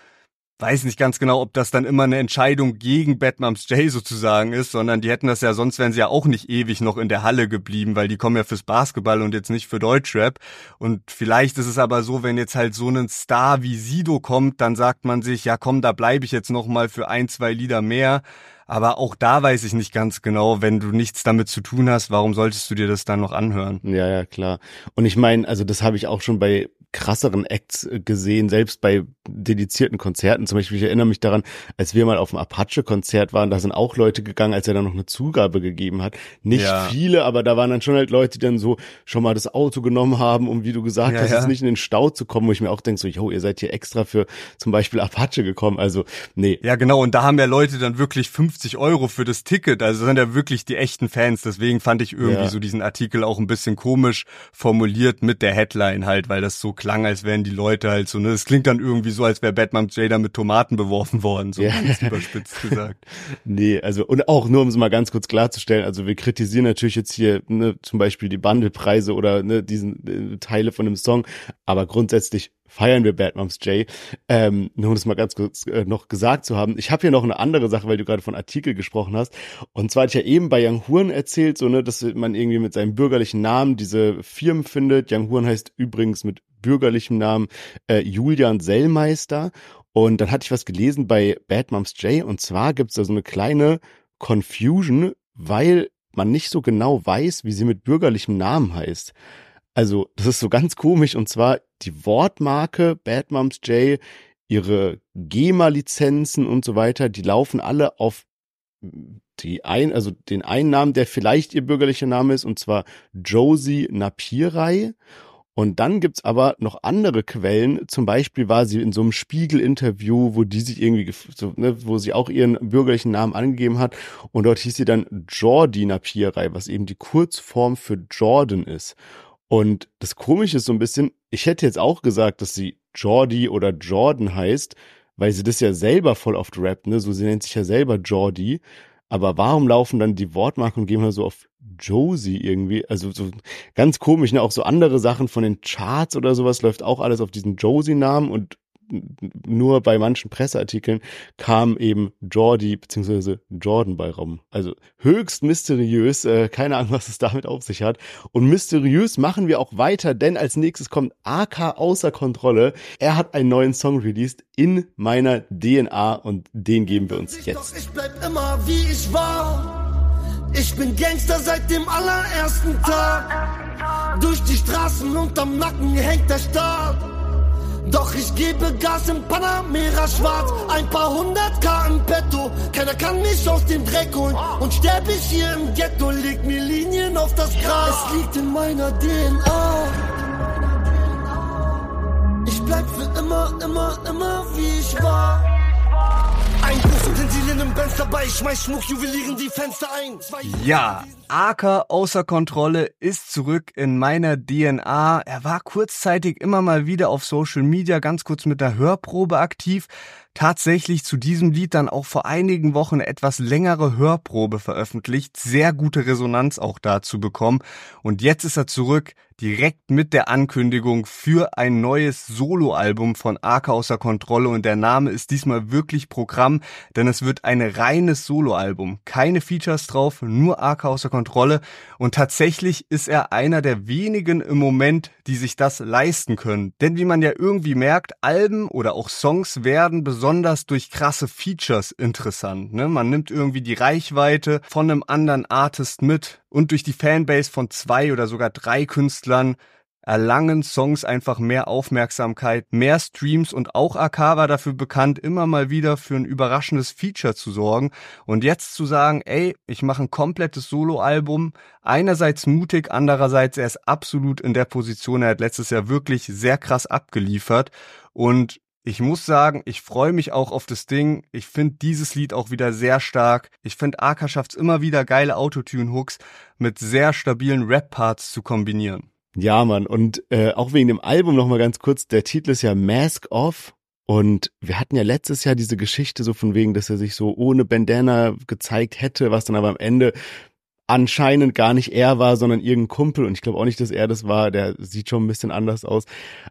weiß nicht ganz genau, ob das dann immer eine Entscheidung gegen Batmums J sozusagen ist, sondern die hätten das ja, sonst wären sie ja auch nicht ewig noch in der Halle geblieben, weil die kommen ja fürs Basketball und jetzt nicht für Deutschrap. Und vielleicht ist es aber so, wenn jetzt halt so ein Star wie Sido kommt, dann sagt man sich, ja komm, da bleibe ich jetzt noch mal für ein, zwei Lieder mehr. Aber auch da weiß ich nicht ganz genau, wenn du nichts damit zu tun hast, warum solltest du dir das dann noch anhören? Ja, ja, klar. Und ich meine, also das habe ich auch schon bei krasseren Acts äh, gesehen, selbst bei dedizierten Konzerten. Zum Beispiel, ich erinnere mich daran, als wir mal auf dem Apache-Konzert waren, da sind auch Leute gegangen, als er dann noch eine Zugabe gegeben hat. Nicht ja. viele, aber da waren dann schon halt Leute, die dann so schon mal das Auto genommen haben, um, wie du gesagt ja, hast, ja. nicht in den Stau zu kommen, wo ich mir auch denke, so, yo, ihr seid hier extra für zum Beispiel Apache gekommen. Also, nee. Ja, genau. Und da haben ja Leute dann wirklich 50 Euro für das Ticket. Also sind ja wirklich die echten Fans. Deswegen fand ich irgendwie so diesen Artikel auch ein bisschen komisch formuliert mit der Headline halt, weil das so klang, als wären die Leute halt so, ne? Es klingt dann irgendwie so, als wäre Batman Jada mit Tomaten beworfen worden, so ja. ganz überspitzt gesagt. nee, also und auch nur um es mal ganz kurz klarzustellen, also wir kritisieren natürlich jetzt hier ne, zum Beispiel die Bundlepreise oder ne, diesen äh, Teile von dem Song, aber grundsätzlich feiern wir Bad Moms J. Ähm, nur um das mal ganz kurz äh, noch gesagt zu haben. Ich habe hier noch eine andere Sache, weil du gerade von Artikel gesprochen hast. Und zwar hatte ich ja eben bei Young Huren erzählt, so ne, dass man irgendwie mit seinem bürgerlichen Namen diese Firmen findet. Young Huren heißt übrigens mit bürgerlichem Namen äh, Julian Sellmeister. Und dann hatte ich was gelesen bei Bad Moms J. Und zwar gibt's da so eine kleine Confusion, weil man nicht so genau weiß, wie sie mit bürgerlichem Namen heißt. Also, das ist so ganz komisch und zwar die Wortmarke Bad Moms J, ihre GEMA-Lizenzen und so weiter, die laufen alle auf die ein, also den einen Namen, der vielleicht ihr bürgerlicher Name ist, und zwar Josie Napirai. Und dann gibt's aber noch andere Quellen. Zum Beispiel war sie in so einem Spiegel-Interview, wo die sich irgendwie, so, ne, wo sie auch ihren bürgerlichen Namen angegeben hat. Und dort hieß sie dann Jordi Napirai, was eben die Kurzform für Jordan ist. Und das Komische ist so ein bisschen, ich hätte jetzt auch gesagt, dass sie Jordi oder Jordan heißt, weil sie das ja selber voll oft rappt, ne? So, sie nennt sich ja selber Jordi. Aber warum laufen dann die Wortmarken und gehen mal so auf Josie irgendwie? Also so ganz komisch, ne? Auch so andere Sachen von den Charts oder sowas läuft auch alles auf diesen Josie-Namen und nur bei manchen Presseartikeln kam eben Jordi bzw. Jordan bei Raum. Also höchst mysteriös, äh, keine Ahnung, was es damit auf sich hat. Und mysteriös machen wir auch weiter, denn als nächstes kommt AK außer Kontrolle. Er hat einen neuen Song released in meiner DNA und den geben wir uns jetzt. Ich bleib immer wie ich war. Ich bin Gangster seit dem allerersten Tag. Durch die Straßen unterm Nacken hängt der Staat. Doch ich gebe Gas im Panamera schwarz. Ein paar hundert K im Petto. Keiner kann mich aus dem Dreck holen. Und sterb ich hier im Ghetto, leg mir Linien auf das Gras. Es liegt in meiner DNA. Ich bleib für immer, immer, immer wie ich war. Ein Bus Utensilien im dabei. Ich schmeiß Schmuck, Juwelieren die Fenster ein. Ja, Aker außer Kontrolle ist zurück in meiner DNA. Er war kurzzeitig immer mal wieder auf Social Media ganz kurz mit der Hörprobe aktiv. Tatsächlich zu diesem Lied dann auch vor einigen Wochen etwas längere Hörprobe veröffentlicht. Sehr gute Resonanz auch dazu bekommen. Und jetzt ist er zurück direkt mit der Ankündigung für ein neues Soloalbum von Aker außer Kontrolle. Und der Name ist diesmal wirklich Programm, denn es wird ein reines Soloalbum. Keine Features drauf, nur Aker außer Kontrolle. Und tatsächlich ist er einer der wenigen im Moment, die sich das leisten können. Denn wie man ja irgendwie merkt, Alben oder auch Songs werden besonders durch krasse Features interessant. Ne? Man nimmt irgendwie die Reichweite von einem anderen Artist mit und durch die Fanbase von zwei oder sogar drei Künstlern erlangen Songs einfach mehr Aufmerksamkeit, mehr Streams und auch AK war dafür bekannt, immer mal wieder für ein überraschendes Feature zu sorgen. Und jetzt zu sagen, ey, ich mache ein komplettes Soloalbum, einerseits mutig, andererseits er ist absolut in der Position, er hat letztes Jahr wirklich sehr krass abgeliefert und ich muss sagen, ich freue mich auch auf das Ding. Ich finde dieses Lied auch wieder sehr stark. Ich finde, Aka schafft es immer wieder geile Autotune-Hooks mit sehr stabilen Rap-Parts zu kombinieren. Ja, Mann. Und äh, auch wegen dem Album nochmal ganz kurz, der Titel ist ja Mask Off. Und wir hatten ja letztes Jahr diese Geschichte so von wegen, dass er sich so ohne Bandana gezeigt hätte, was dann aber am Ende anscheinend gar nicht er war, sondern irgendein Kumpel. Und ich glaube auch nicht, dass er das war. Der sieht schon ein bisschen anders aus.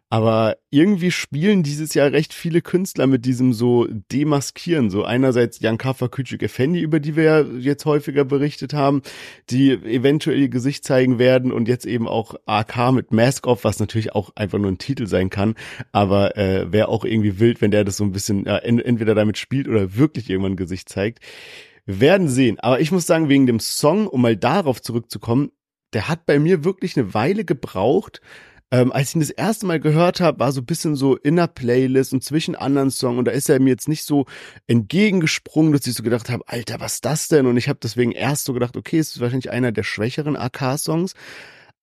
Aber irgendwie spielen dieses Jahr recht viele Künstler mit diesem so Demaskieren. So einerseits Jan Kaffer Küçük Effendi, über die wir ja jetzt häufiger berichtet haben, die eventuell ihr Gesicht zeigen werden. Und jetzt eben auch AK mit Mask Off, was natürlich auch einfach nur ein Titel sein kann. Aber äh, wäre auch irgendwie wild, wenn der das so ein bisschen äh, entweder damit spielt oder wirklich irgendwann ein Gesicht zeigt. Wir werden sehen. Aber ich muss sagen, wegen dem Song, um mal darauf zurückzukommen, der hat bei mir wirklich eine Weile gebraucht. Ähm, als ich ihn das erste Mal gehört habe, war so ein bisschen so in der Playlist und zwischen anderen Songs und da ist er mir jetzt nicht so entgegengesprungen, dass ich so gedacht habe, Alter, was ist das denn? Und ich habe deswegen erst so gedacht, okay, es ist wahrscheinlich einer der schwächeren AK-Songs.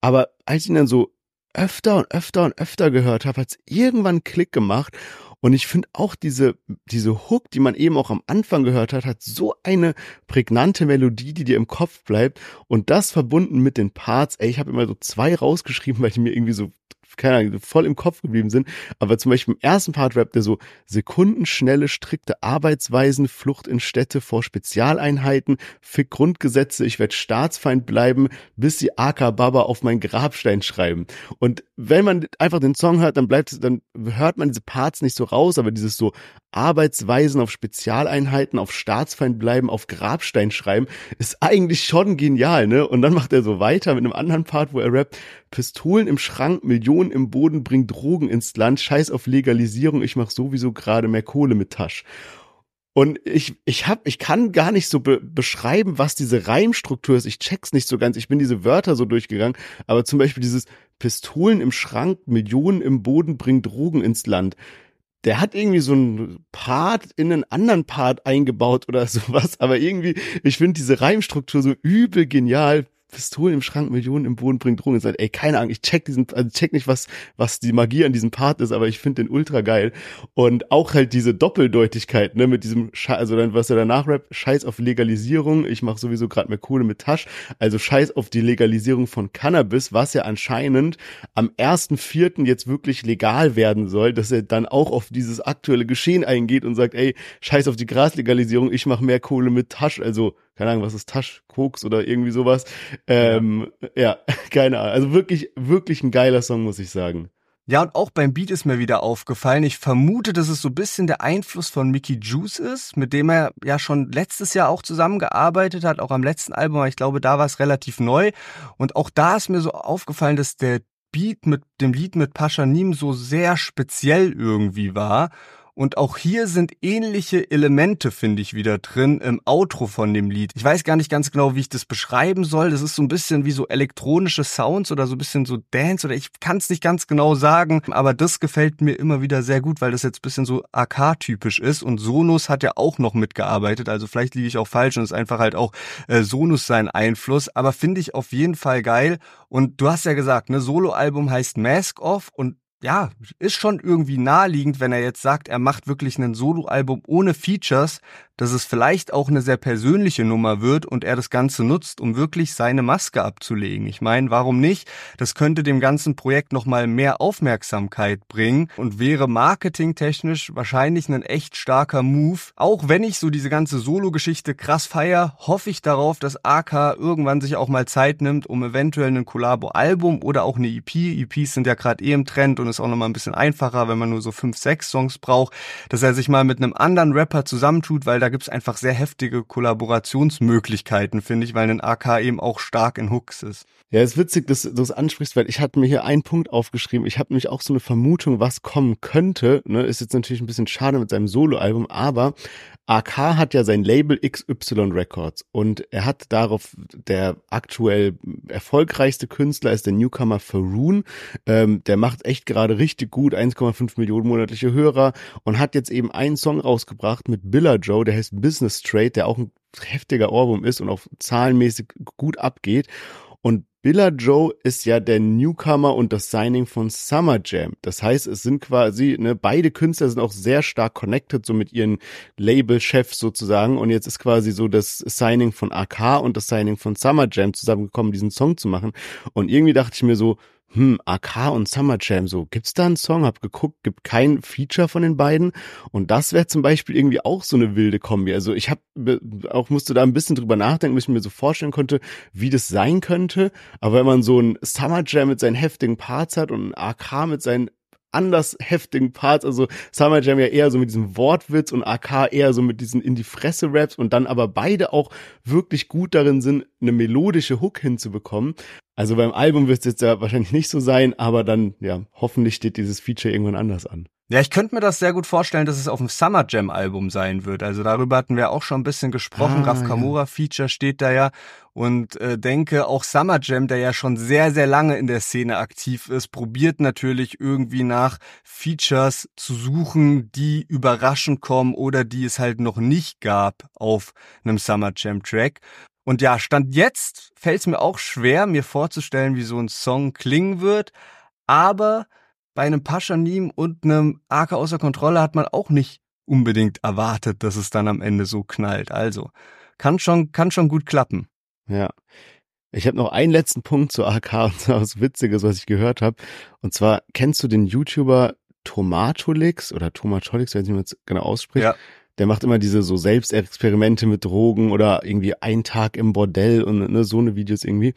Aber als ich ihn dann so öfter und öfter und öfter gehört habe, hat es irgendwann Klick gemacht und ich finde auch diese, diese Hook, die man eben auch am Anfang gehört hat, hat so eine prägnante Melodie, die dir im Kopf bleibt. Und das verbunden mit den Parts, ey, ich habe immer so zwei rausgeschrieben, weil die mir irgendwie so keine Ahnung, voll im Kopf geblieben sind. Aber zum Beispiel im ersten Part rappt er so sekundenschnelle, strikte Arbeitsweisen, Flucht in Städte vor Spezialeinheiten, Fick Grundgesetze, ich werde Staatsfeind bleiben, bis sie AK Baba auf meinen Grabstein schreiben. Und wenn man einfach den Song hört, dann bleibt, dann hört man diese Parts nicht so raus, aber dieses so Arbeitsweisen auf Spezialeinheiten, auf Staatsfeind bleiben, auf Grabstein schreiben, ist eigentlich schon genial, ne? Und dann macht er so weiter mit einem anderen Part, wo er rappt, Pistolen im Schrank, Millionen im Boden, bringt Drogen ins Land, scheiß auf Legalisierung, ich mach sowieso gerade mehr Kohle mit Tasch. Und ich, ich hab, ich kann gar nicht so be beschreiben, was diese Reimstruktur ist. Ich check's nicht so ganz. Ich bin diese Wörter so durchgegangen. Aber zum Beispiel dieses Pistolen im Schrank, Millionen im Boden, bringt Drogen ins Land der hat irgendwie so einen Part in einen anderen Part eingebaut oder sowas. Aber irgendwie, ich finde diese Reimstruktur so übel genial. Pistolen im Schrank, Millionen im Boden, bringt Drogen. Und sagt, ey, keine Ahnung, ich check diesen, also check nicht, was, was die Magie an diesem Part ist, aber ich finde den ultra geil. Und auch halt diese Doppeldeutigkeit, ne, mit diesem, Scheiß, also dann, was er danach rappt, Scheiß auf Legalisierung, ich mache sowieso gerade mehr Kohle mit Tasch, also Scheiß auf die Legalisierung von Cannabis, was ja anscheinend am ersten Vierten jetzt wirklich legal werden soll, dass er dann auch auf dieses aktuelle Geschehen eingeht und sagt, ey, Scheiß auf die Graslegalisierung, ich mache mehr Kohle mit Tasch, also keine Ahnung, was ist Tasch, Koks oder irgendwie sowas. Ähm, ja. ja, keine Ahnung. Also wirklich, wirklich ein geiler Song, muss ich sagen. Ja, und auch beim Beat ist mir wieder aufgefallen. Ich vermute, dass es so ein bisschen der Einfluss von Mickey Juice ist, mit dem er ja schon letztes Jahr auch zusammengearbeitet hat, auch am letzten Album. Ich glaube, da war es relativ neu. Und auch da ist mir so aufgefallen, dass der Beat mit dem Lied mit Paschanim so sehr speziell irgendwie war. Und auch hier sind ähnliche Elemente, finde ich, wieder drin im Outro von dem Lied. Ich weiß gar nicht ganz genau, wie ich das beschreiben soll. Das ist so ein bisschen wie so elektronische Sounds oder so ein bisschen so Dance oder ich kann es nicht ganz genau sagen, aber das gefällt mir immer wieder sehr gut, weil das jetzt ein bisschen so AK-typisch ist. Und Sonus hat ja auch noch mitgearbeitet, also vielleicht liege ich auch falsch und ist einfach halt auch äh, Sonus sein Einfluss, aber finde ich auf jeden Fall geil. Und du hast ja gesagt, ne, Soloalbum heißt Mask Off und ja, ist schon irgendwie naheliegend, wenn er jetzt sagt, er macht wirklich ein Soloalbum ohne Features, dass es vielleicht auch eine sehr persönliche Nummer wird und er das Ganze nutzt, um wirklich seine Maske abzulegen. Ich meine, warum nicht? Das könnte dem ganzen Projekt nochmal mehr Aufmerksamkeit bringen und wäre marketingtechnisch wahrscheinlich ein echt starker Move. Auch wenn ich so diese ganze Solo-Geschichte krass feier, hoffe ich darauf, dass AK irgendwann sich auch mal Zeit nimmt, um eventuell ein Collabo-Album oder auch eine EP. EPs sind ja gerade eh im Trend und ist auch nochmal ein bisschen einfacher, wenn man nur so fünf, sechs Songs braucht, dass er sich mal mit einem anderen Rapper zusammentut, weil da da gibt's einfach sehr heftige Kollaborationsmöglichkeiten, finde ich, weil ein AK eben auch stark in Hooks ist. Ja, ist witzig, dass du das ansprichst, weil ich hatte mir hier einen Punkt aufgeschrieben. Ich habe nämlich auch so eine Vermutung, was kommen könnte. Ne, ist jetzt natürlich ein bisschen schade mit seinem Soloalbum, aber AK hat ja sein Label XY Records und er hat darauf, der aktuell erfolgreichste Künstler ist der Newcomer Faroon. Ähm, der macht echt gerade richtig gut, 1,5 Millionen monatliche Hörer und hat jetzt eben einen Song rausgebracht mit Billa Joe, der heißt Business Trade, der auch ein heftiger Ohrwurm ist und auch zahlenmäßig gut abgeht. Und Billa Joe ist ja der Newcomer und das Signing von Summer Jam. Das heißt, es sind quasi, ne, beide Künstler sind auch sehr stark connected, so mit ihren Label-Chefs sozusagen. Und jetzt ist quasi so das Signing von AK und das Signing von Summer Jam zusammengekommen, diesen Song zu machen. Und irgendwie dachte ich mir so, hm, AK und Summer Jam, so, gibt's da einen Song? Hab geguckt, gibt kein Feature von den beiden. Und das wäre zum Beispiel irgendwie auch so eine wilde Kombi. Also ich habe auch musste da ein bisschen drüber nachdenken, bis ich mir so vorstellen konnte, wie das sein könnte. Aber wenn man so ein Summer Jam mit seinen heftigen Parts hat und ein AK mit seinen anders heftigen Parts. Also Summer Jam ja eher so mit diesem Wortwitz und AK eher so mit diesen in die Fresse Raps und dann aber beide auch wirklich gut darin sind, eine melodische Hook hinzubekommen. Also beim Album wird es jetzt ja wahrscheinlich nicht so sein, aber dann, ja, hoffentlich steht dieses Feature irgendwann anders an. Ja, ich könnte mir das sehr gut vorstellen, dass es auf dem Summer Jam Album sein wird. Also darüber hatten wir auch schon ein bisschen gesprochen. Ah, Raf Kamura ja. Feature steht da ja und äh, denke auch Summer Jam, der ja schon sehr sehr lange in der Szene aktiv ist, probiert natürlich irgendwie nach Features zu suchen, die überraschend kommen oder die es halt noch nicht gab auf einem Summer Jam Track. Und ja, Stand jetzt fällt es mir auch schwer, mir vorzustellen, wie so ein Song klingen wird. Aber bei einem Paschanim und einem AK außer Kontrolle hat man auch nicht unbedingt erwartet, dass es dann am Ende so knallt. Also kann schon, kann schon gut klappen. Ja. Ich habe noch einen letzten Punkt zu AK und zwar was Witziges, was ich gehört habe. Und zwar kennst du den YouTuber Tomatolix oder Tomatolix, weiß nicht, wie man es genau ausspricht. Ja der macht immer diese so Selbstexperimente mit Drogen oder irgendwie ein Tag im Bordell und ne, so eine Videos irgendwie.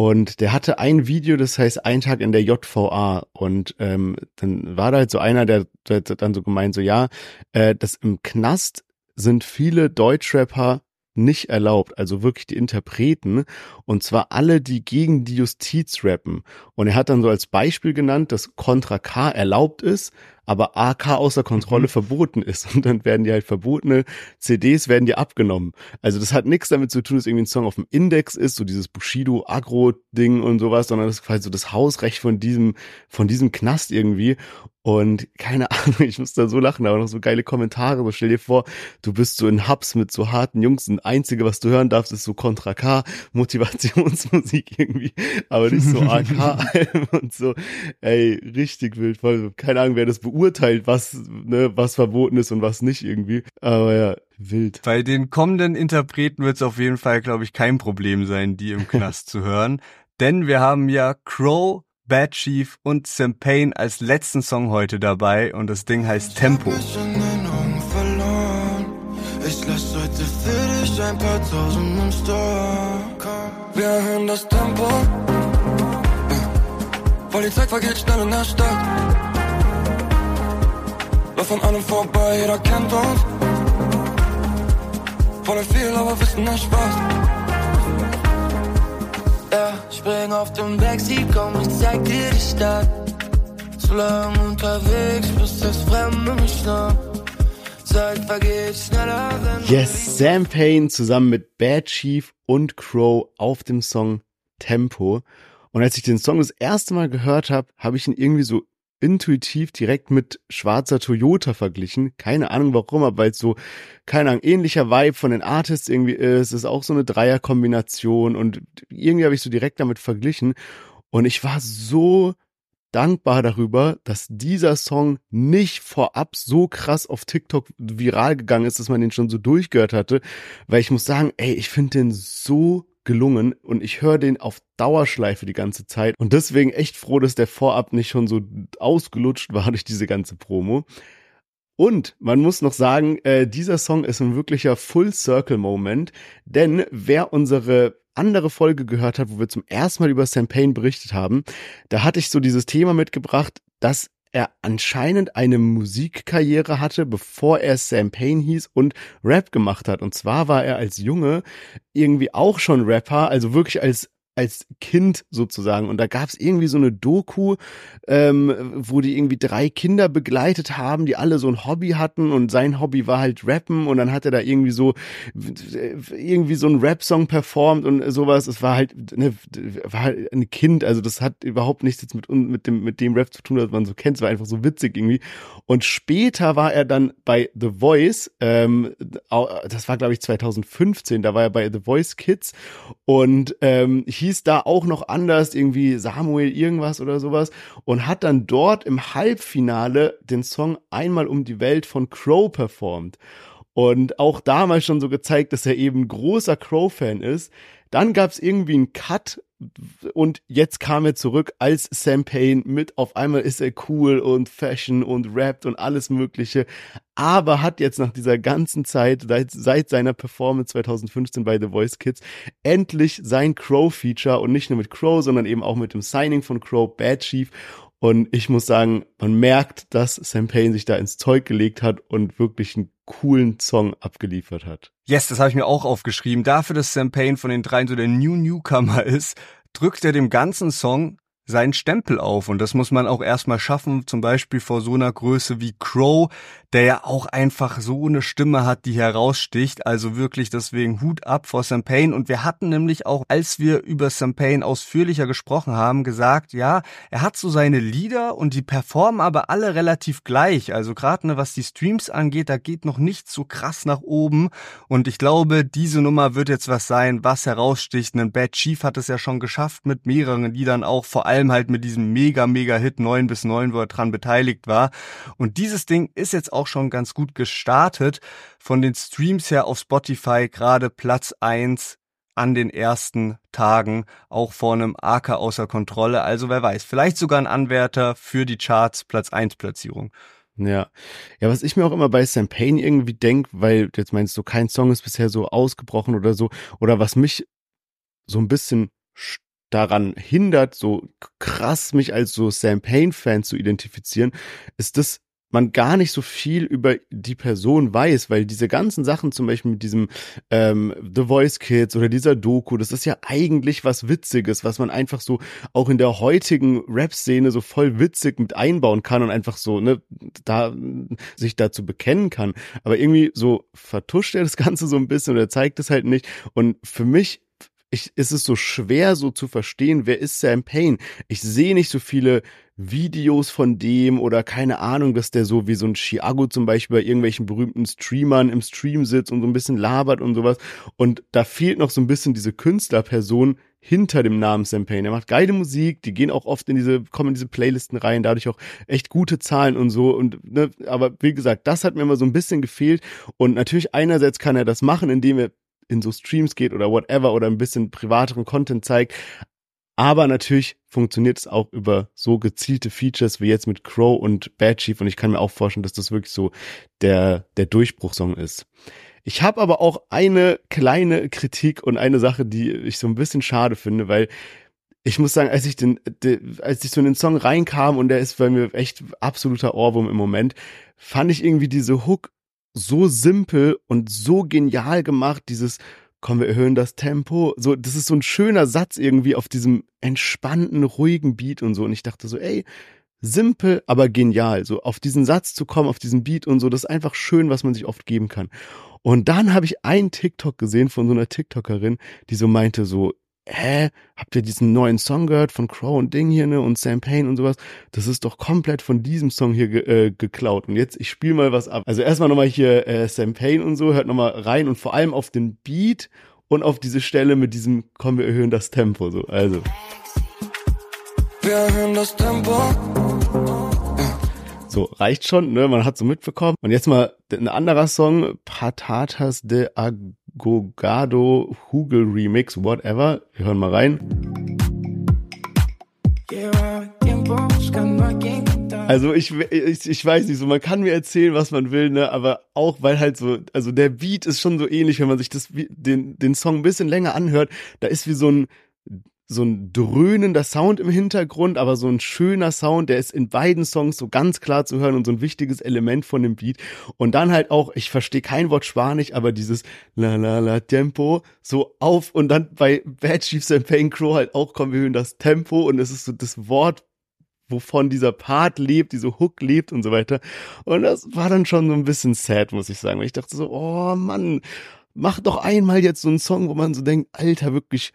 Und der hatte ein Video, das heißt ein Tag in der JVA. Und ähm, dann war da halt so einer, der, der dann so gemeint, so ja, äh, das im Knast sind viele Deutschrapper nicht erlaubt, also wirklich die Interpreten, und zwar alle, die gegen die Justiz rappen. Und er hat dann so als Beispiel genannt, dass Contra K erlaubt ist, aber AK außer Kontrolle Mhm. verboten ist. Und dann werden die halt verbotene CDs werden die abgenommen. Also das hat nichts damit zu tun, dass irgendwie ein Song auf dem Index ist, so dieses Bushido Agro Ding und sowas, sondern das ist quasi so das Hausrecht von diesem von diesem Knast irgendwie. Und keine Ahnung, ich muss da so lachen, aber noch so geile Kommentare, so stell dir vor, du bist so in Hubs mit so harten Jungs. Und das einzige, was du hören darfst, ist so Contra K, Motivationsmusik irgendwie, aber nicht so AK und so, ey, richtig wild, voll, keine Ahnung, wer das beurteilt, was, ne, was verboten ist und was nicht irgendwie, aber ja, wild. Bei den kommenden Interpreten wird es auf jeden Fall, glaube ich, kein Problem sein, die im Knast zu hören. Denn wir haben ja Crow, Bad Chief und Champagne als letzten Song heute dabei und das Ding heißt Tempo. Ich hab mich in den Augen verloren. Ich lass heute für dich ein paar tausend im Store. Wir erhöhen das Tempo. Weil die Zeit vergeht schnell in der Stadt. Lauf an allem vorbei, jeder kennt uns. Wollen viel, aber wissen nicht was. Ja, spring auf dem Backseat, komm, ich zeig dir die Stadt. Zu lang unterwegs, bis das Fremde mich schnappt. Zeit vergeht schneller, wenn du Yes, Sam Payne zusammen mit Bad Chief und Crow auf dem Song Tempo. Und als ich den Song das erste Mal gehört habe, habe ich ihn irgendwie so intuitiv direkt mit schwarzer Toyota verglichen. Keine Ahnung warum, aber weil es so, keine Ahnung, ähnlicher Vibe von den Artists irgendwie ist. Ist auch so eine Dreierkombination und irgendwie habe ich so direkt damit verglichen. Und ich war so dankbar darüber, dass dieser Song nicht vorab so krass auf TikTok viral gegangen ist, dass man den schon so durchgehört hatte, weil ich muss sagen, ey, ich finde den so gelungen und ich höre den auf Dauerschleife die ganze Zeit und deswegen echt froh, dass der vorab nicht schon so ausgelutscht war durch diese ganze Promo. Und man muss noch sagen, äh, dieser Song ist ein wirklicher Full Circle Moment, denn wer unsere andere Folge gehört hat, wo wir zum ersten Mal über Sam Payne berichtet haben, da hatte ich so dieses Thema mitgebracht, dass er anscheinend eine Musikkarriere hatte, bevor er Sam Payne hieß und Rap gemacht hat. Und zwar war er als Junge irgendwie auch schon Rapper, also wirklich als als Kind sozusagen. Und da gab es irgendwie so eine Doku, ähm, wo die irgendwie drei Kinder begleitet haben, die alle so ein Hobby hatten und sein Hobby war halt Rappen und dann hat er da irgendwie so irgendwie so einen Rap-Song performt und sowas. Es war halt, ne, war halt ein Kind, also das hat überhaupt nichts jetzt mit, mit dem mit dem Rap zu tun, was man so kennt. Es war einfach so witzig irgendwie. Und später war er dann bei The Voice, ähm, das war glaube ich 2015, da war er bei The Voice Kids und ähm, hieß da auch noch anders, irgendwie Samuel irgendwas oder sowas und hat dann dort im Halbfinale den Song Einmal um die Welt von Crow performt. Und auch damals schon so gezeigt, dass er eben großer Crow-Fan ist. Dann gab es irgendwie einen Cut und jetzt kam er zurück als Sam Payne mit auf einmal ist er cool und Fashion und rappt und alles mögliche, aber hat jetzt nach dieser ganzen Zeit, seit, seit seiner Performance 2015 bei The Voice Kids, endlich sein Crow-Feature und nicht nur mit Crow, sondern eben auch mit dem Signing von Crow, Bad Chief und ich muss sagen, man merkt, dass Sam Payne sich da ins Zeug gelegt hat und wirklich einen coolen Song abgeliefert hat. Yes, das habe ich mir auch aufgeschrieben. Dafür, dass Sam Payne von den dreien so der New Newcomer ist, drückt er dem ganzen Song seinen Stempel auf. Und das muss man auch erstmal schaffen, zum Beispiel vor so einer Größe wie Crow, der ja auch einfach so eine Stimme hat, die heraussticht. Also wirklich deswegen Hut ab vor Sam Payne. Und wir hatten nämlich auch, als wir über Sam Payne ausführlicher gesprochen haben, gesagt, ja, er hat so seine Lieder und die performen aber alle relativ gleich. Also gerade ne, was die Streams angeht, da geht noch nichts so krass nach oben. Und ich glaube, diese Nummer wird jetzt was sein, was heraussticht. Ein Bad Chief hat es ja schon geschafft mit mehreren Liedern auch, vor allem halt mit diesem mega, mega Hit 9 bis 9, wo er dran beteiligt war. Und dieses Ding ist jetzt auch schon ganz gut gestartet. Von den Streams her auf Spotify gerade Platz 1 an den ersten Tagen, auch vor einem AK außer Kontrolle. Also wer weiß, vielleicht sogar ein Anwärter für die Charts Platz 1 Platzierung. Ja. Ja, was ich mir auch immer bei Sam Payne irgendwie denk, weil jetzt meinst du, kein Song ist bisher so ausgebrochen oder so, oder was mich so ein bisschen daran hindert, so krass mich als so Sam Payne-Fan zu identifizieren, ist das, man gar nicht so viel über die Person weiß, weil diese ganzen Sachen, zum Beispiel mit diesem ähm, The Voice Kids oder dieser Doku, das ist ja eigentlich was Witziges, was man einfach so auch in der heutigen Rap-Szene so voll witzig mit einbauen kann und einfach so, ne, da sich dazu bekennen kann. Aber irgendwie so vertuscht er das Ganze so ein bisschen oder zeigt es halt nicht. Und für mich ich, ist es so schwer, so zu verstehen, wer ist Sam Payne. Ich sehe nicht so viele Videos von dem oder keine Ahnung, dass der so wie so ein Chiago zum Beispiel bei irgendwelchen berühmten Streamern im Stream sitzt und so ein bisschen labert und sowas. Und da fehlt noch so ein bisschen diese Künstlerperson hinter dem Namen Sam Payne. Er macht geile Musik, die gehen auch oft in diese, kommen in diese Playlisten rein, dadurch auch echt gute Zahlen und so. Und ne, aber wie gesagt, das hat mir immer so ein bisschen gefehlt. Und natürlich einerseits kann er das machen, indem er in so Streams geht oder whatever oder ein bisschen privateren Content zeigt. Aber natürlich funktioniert es auch über so gezielte Features wie jetzt mit Crow und Bad Chief und ich kann mir auch vorstellen, dass das wirklich so der, der Durchbruchsong ist. Ich habe aber auch eine kleine Kritik und eine Sache, die ich so ein bisschen schade finde, weil ich muss sagen, als ich den, de, als ich so in den Song reinkam und der ist bei mir echt absoluter Ohrwurm im Moment, fand ich irgendwie diese Hook so simpel und so genial gemacht, dieses komm, wir erhöhen das Tempo. So, das ist so ein schöner Satz irgendwie auf diesem entspannten, ruhigen Beat und so. Und ich dachte so, ey, simpel, aber genial. So auf diesen Satz zu kommen, auf diesen Beat und so, das ist einfach schön, was man sich oft geben kann. Und dann habe ich einen TikTok gesehen von so einer TikTokerin, die so meinte so, hä, habt ihr diesen neuen Song gehört von Crow und Ding hier, ne, und Sam Payne und sowas? Das ist doch komplett von diesem Song hier ge äh, geklaut. Und jetzt, ich spiele mal was ab. Also erstmal nochmal hier äh, Sam Payne und so, hört nochmal rein und vor allem auf den Beat und auf diese Stelle mit diesem, komm, wir erhöhen das Tempo, so, also. Wir erhöhen das Tempo. So, reicht schon, ne? Man hat so mitbekommen. Und jetzt mal ein anderer Song, Patatas de Agogado Hugel Remix, whatever. Wir hören mal rein. Also ich, ich, ich weiß nicht, so man kann mir erzählen, was man will, ne, aber auch weil halt so, also der Beat ist schon so ähnlich, wenn man sich das den den Song ein bisschen länger anhört, da ist wie so ein so ein dröhnender Sound im Hintergrund, aber so ein schöner Sound, der ist in beiden Songs so ganz klar zu hören und so ein wichtiges Element von dem Beat. Und dann halt auch, ich verstehe kein Wort Spanisch, aber dieses La La La Tempo so auf und dann bei Bad Chiefs and Pain Crow halt auch kommen wir hören das Tempo und es ist so das Wort wovon dieser Part lebt, diese Hook lebt und so weiter. Und das war dann schon so ein bisschen sad, muss ich sagen. Weil ich dachte so, oh Mann, mach doch einmal jetzt so einen Song, wo man so denkt, Alter, wirklich,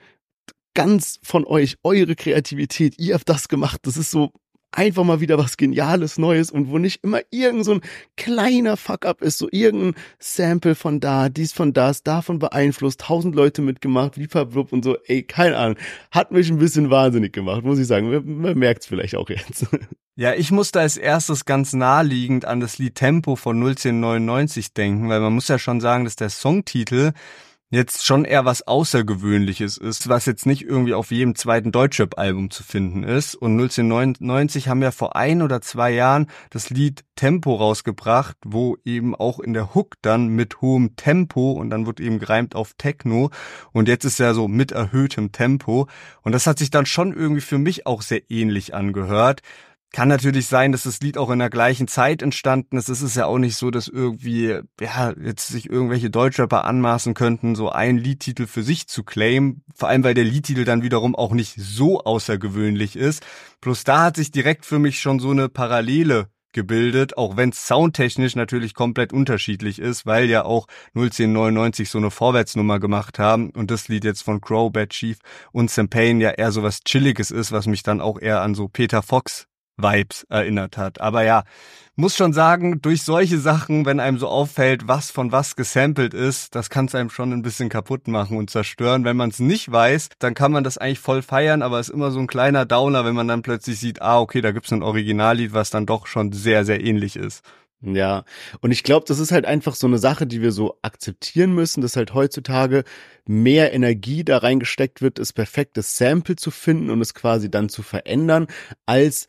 ganz von euch, eure Kreativität, ihr habt das gemacht, das ist so einfach mal wieder was Geniales Neues und wo nicht immer irgend so ein kleiner Fuck-up ist, so irgendein Sample von da, dies von das, davon beeinflusst, tausend Leute mitgemacht, wie verblub und so, ey, keine Ahnung, hat mich ein bisschen wahnsinnig gemacht, muss ich sagen, man, man merkt es vielleicht auch jetzt. Ja, ich musste als erstes ganz naheliegend an das Lied Tempo von 01099 denken, weil man muss ja schon sagen, dass der Songtitel jetzt schon eher was Außergewöhnliches ist, was jetzt nicht irgendwie auf jedem zweiten Deutschrap-Album zu finden ist. Und 1999 haben ja vor ein oder zwei Jahren das Lied Tempo rausgebracht, wo eben auch in der Hook dann mit hohem Tempo und dann wird eben gereimt auf Techno und jetzt ist ja so mit erhöhtem Tempo und das hat sich dann schon irgendwie für mich auch sehr ähnlich angehört. Kann natürlich sein, dass das Lied auch in der gleichen Zeit entstanden ist. Es ist ja auch nicht so, dass irgendwie, ja, jetzt sich irgendwelche Deutschrapper anmaßen könnten, so einen Liedtitel für sich zu claimen. Vor allem, weil der Liedtitel dann wiederum auch nicht so außergewöhnlich ist. Plus da hat sich direkt für mich schon so eine Parallele gebildet, auch wenn es soundtechnisch natürlich komplett unterschiedlich ist, weil ja auch 01099 so eine Vorwärtsnummer gemacht haben und das Lied jetzt von Crow, Bad Chief und Sam Payne ja eher so was Chilliges ist, was mich dann auch eher an so Peter Fox Vibes erinnert hat. Aber ja, muss schon sagen, durch solche Sachen, wenn einem so auffällt, was von was gesampelt ist, das kann es einem schon ein bisschen kaputt machen und zerstören. Wenn man es nicht weiß, dann kann man das eigentlich voll feiern, aber es ist immer so ein kleiner Downer, wenn man dann plötzlich sieht, ah, okay, da gibt's ein Originallied, was dann doch schon sehr, sehr ähnlich ist. Ja, und ich glaube, das ist halt einfach so eine Sache, die wir so akzeptieren müssen, dass halt heutzutage mehr Energie da reingesteckt wird, das perfekte Sample zu finden und es quasi dann zu verändern, als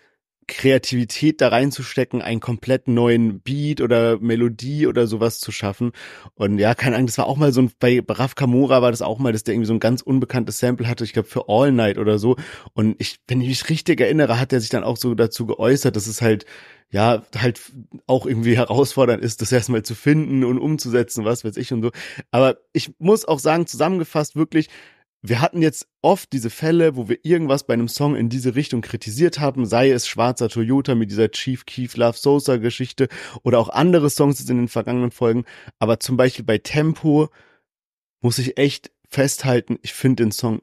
Kreativität da reinzustecken, einen komplett neuen Beat oder Melodie oder sowas zu schaffen. Und ja, keine Ahnung, das war auch mal so ein, bei Raf Kamora war das auch mal, dass der irgendwie so ein ganz unbekanntes Sample hatte, ich glaube für All Night oder so. Und ich, wenn ich mich richtig erinnere, hat er sich dann auch so dazu geäußert, dass es halt ja, halt auch irgendwie herausfordernd ist, das erstmal zu finden und umzusetzen, was weiß ich und so. Aber ich muss auch sagen, zusammengefasst wirklich, wir hatten jetzt oft diese Fälle, wo wir irgendwas bei einem Song in diese Richtung kritisiert haben, sei es Schwarzer Toyota mit dieser Chief Keef Love Sosa Geschichte oder auch andere Songs in den vergangenen Folgen. Aber zum Beispiel bei Tempo muss ich echt festhalten, ich finde den Song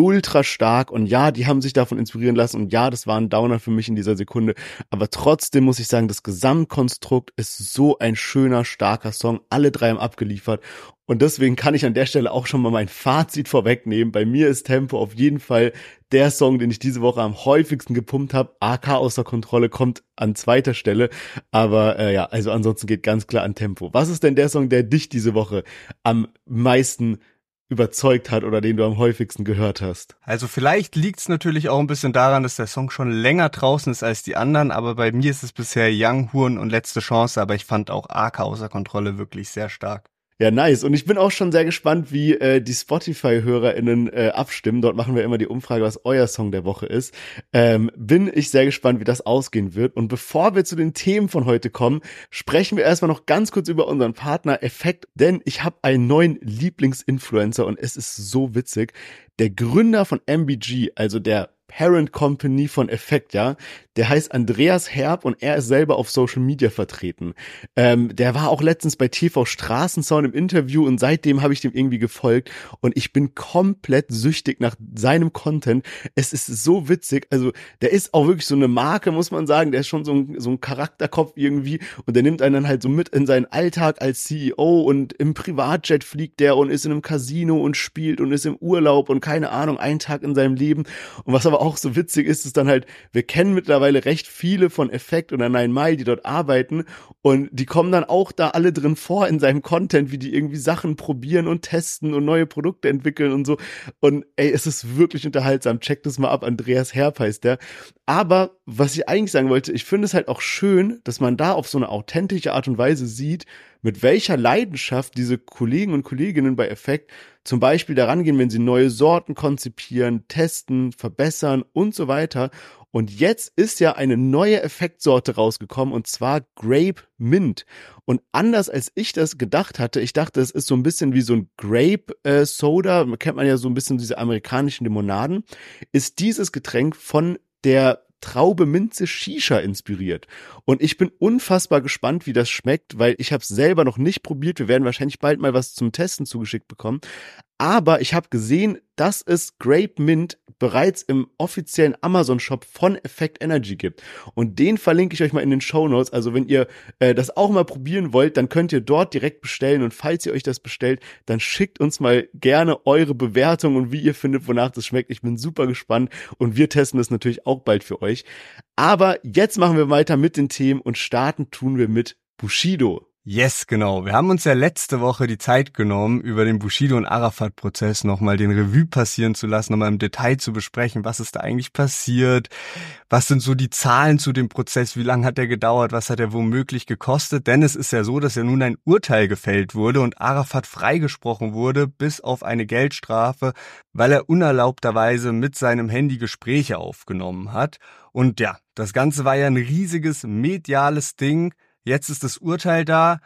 ultra stark und ja, die haben sich davon inspirieren lassen und ja, das war ein Downer für mich in dieser Sekunde, aber trotzdem muss ich sagen, das Gesamtkonstrukt ist so ein schöner, starker Song, alle drei haben abgeliefert und deswegen kann ich an der Stelle auch schon mal mein Fazit vorwegnehmen. Bei mir ist Tempo auf jeden Fall der Song, den ich diese Woche am häufigsten gepumpt habe. AK außer Kontrolle kommt an zweiter Stelle. Aber äh, ja, also ansonsten geht ganz klar an Tempo. Was ist denn der Song, der dich diese Woche am meisten überzeugt hat oder den du am häufigsten gehört hast? Also vielleicht liegt es natürlich auch ein bisschen daran, dass der Song schon länger draußen ist als die anderen, aber bei mir ist es bisher Young Huren und letzte Chance, aber ich fand auch AK außer Kontrolle wirklich sehr stark. Ja, nice. Und ich bin auch schon sehr gespannt, wie äh, die Spotify-HörerInnen äh, abstimmen. Dort machen wir immer die Umfrage, was euer Song der Woche ist. Ähm, bin ich sehr gespannt, wie das ausgehen wird. Und bevor wir zu den Themen von heute kommen, sprechen wir erstmal noch ganz kurz über unseren Partner Effekt, denn ich habe einen neuen Lieblingsinfluencer und es ist so witzig. Der Gründer von MBG, also der Parent Company von Effekt, ja. Der heißt Andreas Herb und er ist selber auf Social Media vertreten. Ähm, der war auch letztens bei TV Straßensound im Interview und seitdem habe ich dem irgendwie gefolgt und ich bin komplett süchtig nach seinem Content. Es ist so witzig. Also der ist auch wirklich so eine Marke, muss man sagen. Der ist schon so ein, so ein Charakterkopf irgendwie und der nimmt einen dann halt so mit in seinen Alltag als CEO und im Privatjet fliegt der und ist in einem Casino und spielt und ist im Urlaub und keine Ahnung, einen Tag in seinem Leben. Und was aber auch so witzig ist, ist dann halt, wir kennen mittlerweile recht viele von Effekt oder Nine Mile, die dort arbeiten und die kommen dann auch da alle drin vor in seinem Content, wie die irgendwie Sachen probieren und testen und neue Produkte entwickeln und so. Und ey, es ist wirklich unterhaltsam. Checkt das mal ab. Andreas Herb heißt der. Aber was ich eigentlich sagen wollte, ich finde es halt auch schön, dass man da auf so eine authentische Art und Weise sieht, mit welcher Leidenschaft diese Kollegen und Kolleginnen bei Effekt zum Beispiel daran gehen, wenn sie neue Sorten konzipieren, testen, verbessern und so weiter. Und jetzt ist ja eine neue Effektsorte rausgekommen und zwar Grape Mint. Und anders als ich das gedacht hatte, ich dachte, es ist so ein bisschen wie so ein Grape äh, Soda, kennt man ja so ein bisschen diese amerikanischen Limonaden, ist dieses Getränk von der Traube Minze Shisha inspiriert. Und ich bin unfassbar gespannt, wie das schmeckt, weil ich habe es selber noch nicht probiert. Wir werden wahrscheinlich bald mal was zum Testen zugeschickt bekommen. Aber ich habe gesehen, dass es Grape Mint bereits im offiziellen Amazon-Shop von Effect Energy gibt. Und den verlinke ich euch mal in den Show Notes. Also wenn ihr äh, das auch mal probieren wollt, dann könnt ihr dort direkt bestellen. Und falls ihr euch das bestellt, dann schickt uns mal gerne eure Bewertung und wie ihr findet, wonach das schmeckt. Ich bin super gespannt und wir testen das natürlich auch bald für euch. Aber jetzt machen wir weiter mit den Themen und starten tun wir mit Bushido. Yes, genau. Wir haben uns ja letzte Woche die Zeit genommen, über den Bushido und Arafat-Prozess nochmal den Revue passieren zu lassen, nochmal im Detail zu besprechen, was ist da eigentlich passiert, was sind so die Zahlen zu dem Prozess, wie lange hat der gedauert, was hat er womöglich gekostet. Denn es ist ja so, dass ja nun ein Urteil gefällt wurde und Arafat freigesprochen wurde, bis auf eine Geldstrafe, weil er unerlaubterweise mit seinem Handy Gespräche aufgenommen hat. Und ja, das Ganze war ja ein riesiges mediales Ding Jetzt ist das Urteil da.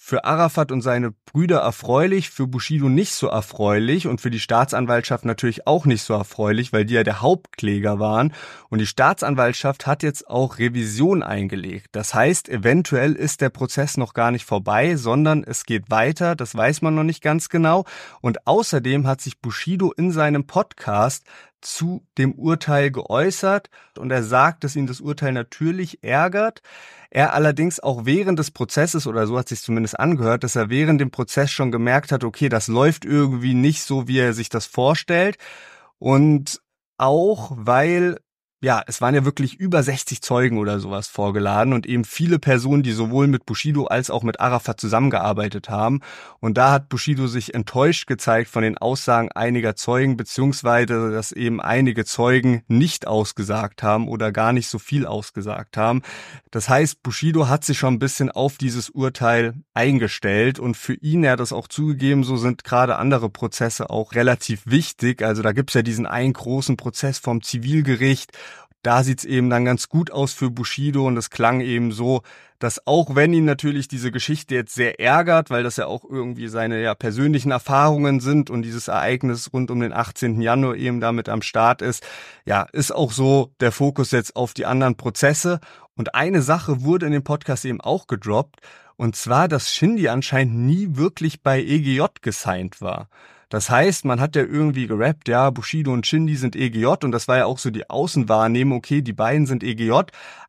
Für Arafat und seine Brüder erfreulich, für Bushido nicht so erfreulich und für die Staatsanwaltschaft natürlich auch nicht so erfreulich, weil die ja der Hauptkläger waren. Und die Staatsanwaltschaft hat jetzt auch Revision eingelegt. Das heißt, eventuell ist der Prozess noch gar nicht vorbei, sondern es geht weiter. Das weiß man noch nicht ganz genau. Und außerdem hat sich Bushido in seinem Podcast zu dem Urteil geäußert und er sagt, dass ihn das Urteil natürlich ärgert. Er allerdings auch während des Prozesses oder so hat sich zumindest angehört, dass er während dem Prozess schon gemerkt hat, okay, das läuft irgendwie nicht so, wie er sich das vorstellt. Und auch weil ja, es waren ja wirklich über 60 Zeugen oder sowas vorgeladen und eben viele Personen, die sowohl mit Bushido als auch mit Arafat zusammengearbeitet haben. Und da hat Bushido sich enttäuscht gezeigt von den Aussagen einiger Zeugen, beziehungsweise dass eben einige Zeugen nicht ausgesagt haben oder gar nicht so viel ausgesagt haben. Das heißt, Bushido hat sich schon ein bisschen auf dieses Urteil eingestellt und für ihn, er hat das auch zugegeben, so sind gerade andere Prozesse auch relativ wichtig. Also da gibt's ja diesen einen großen Prozess vom Zivilgericht, da sieht's eben dann ganz gut aus für Bushido und es klang eben so, dass auch wenn ihn natürlich diese Geschichte jetzt sehr ärgert, weil das ja auch irgendwie seine ja, persönlichen Erfahrungen sind und dieses Ereignis rund um den 18. Januar eben damit am Start ist, ja, ist auch so der Fokus jetzt auf die anderen Prozesse. Und eine Sache wurde in dem Podcast eben auch gedroppt, und zwar, dass Shindy anscheinend nie wirklich bei EGJ gesigned war. Das heißt, man hat ja irgendwie gerappt, ja, Bushido und Shindy sind EGJ und das war ja auch so die Außenwahrnehmung, okay, die beiden sind EGJ,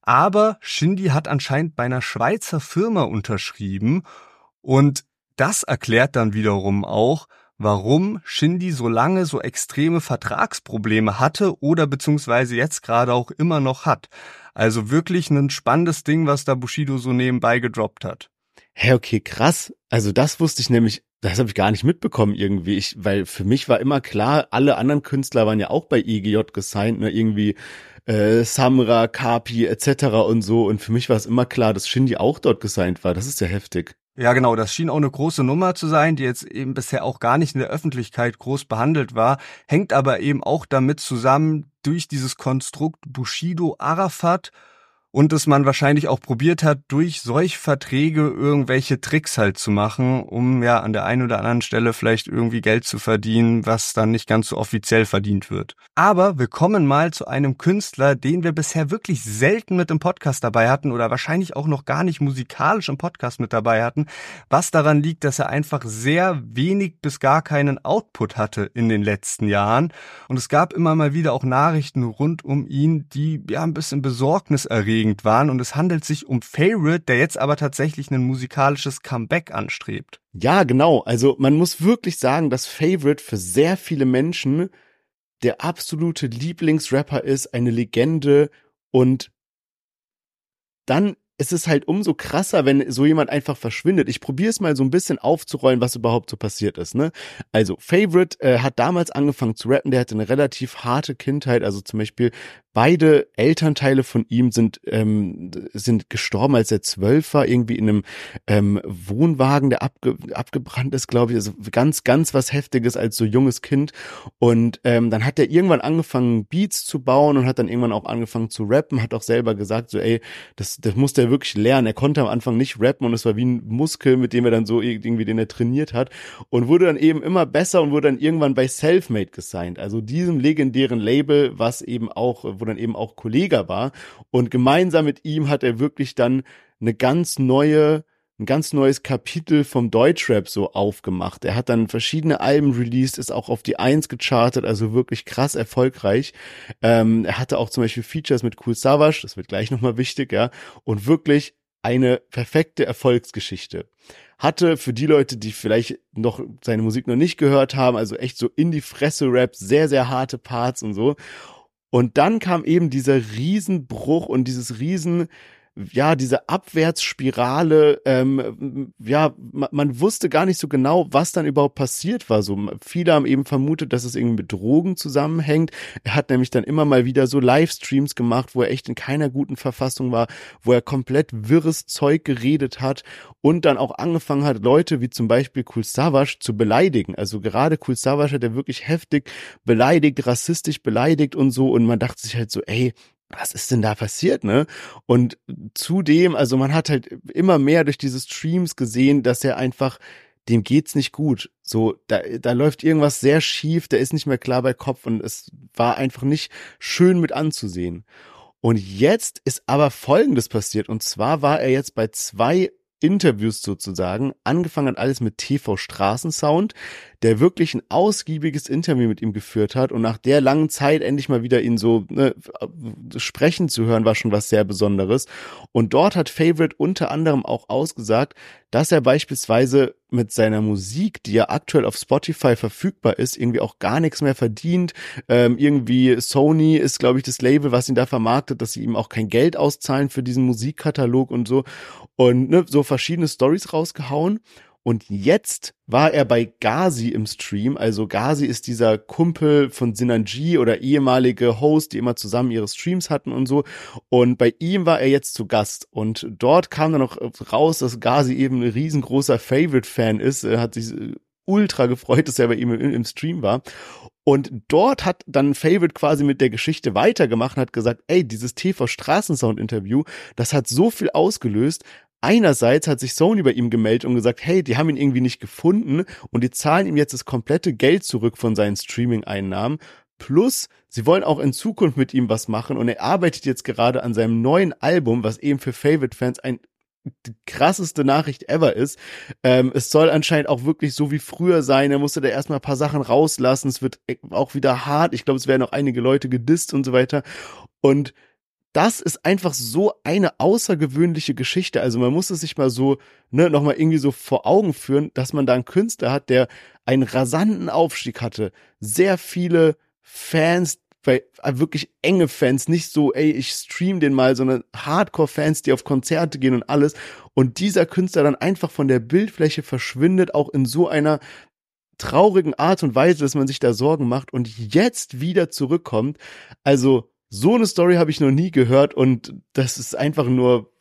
aber Shindy hat anscheinend bei einer Schweizer Firma unterschrieben und das erklärt dann wiederum auch, warum Shindy so lange so extreme Vertragsprobleme hatte oder beziehungsweise jetzt gerade auch immer noch hat. Also wirklich ein spannendes Ding, was da Bushido so nebenbei gedroppt hat. Hä, okay, krass. Also das wusste ich nämlich das habe ich gar nicht mitbekommen irgendwie, ich, weil für mich war immer klar, alle anderen Künstler waren ja auch bei IGJ gesigned, ne, irgendwie äh, Samra, Kapi etc. und so. Und für mich war es immer klar, dass Shindy auch dort gesigned war. Das ist ja heftig. Ja, genau. Das schien auch eine große Nummer zu sein, die jetzt eben bisher auch gar nicht in der Öffentlichkeit groß behandelt war, hängt aber eben auch damit zusammen durch dieses Konstrukt Bushido Arafat und dass man wahrscheinlich auch probiert hat, durch solch Verträge irgendwelche Tricks halt zu machen, um ja an der einen oder anderen Stelle vielleicht irgendwie Geld zu verdienen, was dann nicht ganz so offiziell verdient wird. Aber wir kommen mal zu einem Künstler, den wir bisher wirklich selten mit im Podcast dabei hatten oder wahrscheinlich auch noch gar nicht musikalisch im Podcast mit dabei hatten, was daran liegt, dass er einfach sehr wenig bis gar keinen Output hatte in den letzten Jahren. Und es gab immer mal wieder auch Nachrichten rund um ihn, die ja ein bisschen Besorgnis erregen aufregend waren und es handelt sich um Favorite, der jetzt aber tatsächlich ein musikalisches Comeback anstrebt. Ja, genau. Also man muss wirklich sagen, dass Favorite für sehr viele Menschen der absolute Lieblingsrapper ist, eine Legende und dann es ist halt umso krasser, wenn so jemand einfach verschwindet. Ich probiere es mal so ein bisschen aufzurollen, was überhaupt so passiert ist. Ne? Also Favorite äh, hat damals angefangen zu rappen, der hatte eine relativ harte Kindheit, also zum Beispiel beide Elternteile von ihm sind ähm, sind gestorben, als er zwölf war, irgendwie in einem ähm, Wohnwagen, der abge abgebrannt ist, glaube ich. Also ganz, ganz was Heftiges als so junges Kind. Und ähm, dann hat er irgendwann angefangen, Beats zu bauen und hat dann irgendwann auch angefangen zu rappen, hat auch selber gesagt, so ey, das, das wirklich lernen. Er konnte am Anfang nicht rappen und es war wie ein Muskel, mit dem er dann so irgendwie, den er trainiert hat und wurde dann eben immer besser und wurde dann irgendwann bei Selfmade gesigned, also diesem legendären Label, was eben auch, wo dann eben auch Kollege war und gemeinsam mit ihm hat er wirklich dann eine ganz neue ein ganz neues Kapitel vom Deutschrap so aufgemacht. Er hat dann verschiedene Alben released, ist auch auf die Eins gechartet, also wirklich krass erfolgreich. Ähm, er hatte auch zum Beispiel Features mit Cool Savage, das wird gleich nochmal wichtig, ja, und wirklich eine perfekte Erfolgsgeschichte. Hatte für die Leute, die vielleicht noch seine Musik noch nicht gehört haben, also echt so in die Fresse Rap, sehr, sehr harte Parts und so. Und dann kam eben dieser Riesenbruch und dieses Riesen, ja, diese Abwärtsspirale, ähm, ja, man, man, wusste gar nicht so genau, was dann überhaupt passiert war. So, viele haben eben vermutet, dass es irgendwie mit Drogen zusammenhängt. Er hat nämlich dann immer mal wieder so Livestreams gemacht, wo er echt in keiner guten Verfassung war, wo er komplett wirres Zeug geredet hat und dann auch angefangen hat, Leute wie zum Beispiel Kul Savage zu beleidigen. Also gerade Kul Savage hat er wirklich heftig beleidigt, rassistisch beleidigt und so und man dachte sich halt so, ey, was ist denn da passiert, ne? Und zudem, also man hat halt immer mehr durch diese Streams gesehen, dass er einfach, dem geht's nicht gut. So, da, da läuft irgendwas sehr schief, der ist nicht mehr klar bei Kopf und es war einfach nicht schön mit anzusehen. Und jetzt ist aber Folgendes passiert. Und zwar war er jetzt bei zwei Interviews sozusagen. Angefangen hat alles mit TV Straßensound, der wirklich ein ausgiebiges Interview mit ihm geführt hat und nach der langen Zeit endlich mal wieder ihn so ne, sprechen zu hören, war schon was sehr Besonderes. Und dort hat Favorite unter anderem auch ausgesagt, dass er beispielsweise mit seiner Musik, die ja aktuell auf Spotify verfügbar ist, irgendwie auch gar nichts mehr verdient. Ähm, irgendwie Sony ist, glaube ich, das Label, was ihn da vermarktet, dass sie ihm auch kein Geld auszahlen für diesen Musikkatalog und so. Und ne, so verschiedene Stories rausgehauen. Und jetzt war er bei Gazi im Stream. Also Gazi ist dieser Kumpel von Sinanji oder ehemalige Host, die immer zusammen ihre Streams hatten und so. Und bei ihm war er jetzt zu Gast. Und dort kam dann noch raus, dass Gazi eben ein riesengroßer Favorite-Fan ist. Er hat sich ultra gefreut, dass er bei ihm im, im Stream war. Und dort hat dann Favorite quasi mit der Geschichte weitergemacht und hat gesagt, ey, dieses TV Straßensound Interview, das hat so viel ausgelöst. Einerseits hat sich Sony bei ihm gemeldet und gesagt, hey, die haben ihn irgendwie nicht gefunden und die zahlen ihm jetzt das komplette Geld zurück von seinen Streaming-Einnahmen. Plus, sie wollen auch in Zukunft mit ihm was machen und er arbeitet jetzt gerade an seinem neuen Album, was eben für Favorite-Fans ein die krasseste Nachricht ever ist. Ähm, es soll anscheinend auch wirklich so wie früher sein. Er musste da erstmal ein paar Sachen rauslassen. Es wird auch wieder hart. Ich glaube, es werden auch einige Leute gedisst und so weiter. Und das ist einfach so eine außergewöhnliche Geschichte. Also man muss es sich mal so, ne, nochmal irgendwie so vor Augen führen, dass man da einen Künstler hat, der einen rasanten Aufstieg hatte, sehr viele Fans, äh, wirklich enge Fans, nicht so, ey, ich stream den mal, sondern Hardcore-Fans, die auf Konzerte gehen und alles. Und dieser Künstler dann einfach von der Bildfläche verschwindet, auch in so einer traurigen Art und Weise, dass man sich da Sorgen macht und jetzt wieder zurückkommt. Also so eine Story habe ich noch nie gehört und das ist einfach nur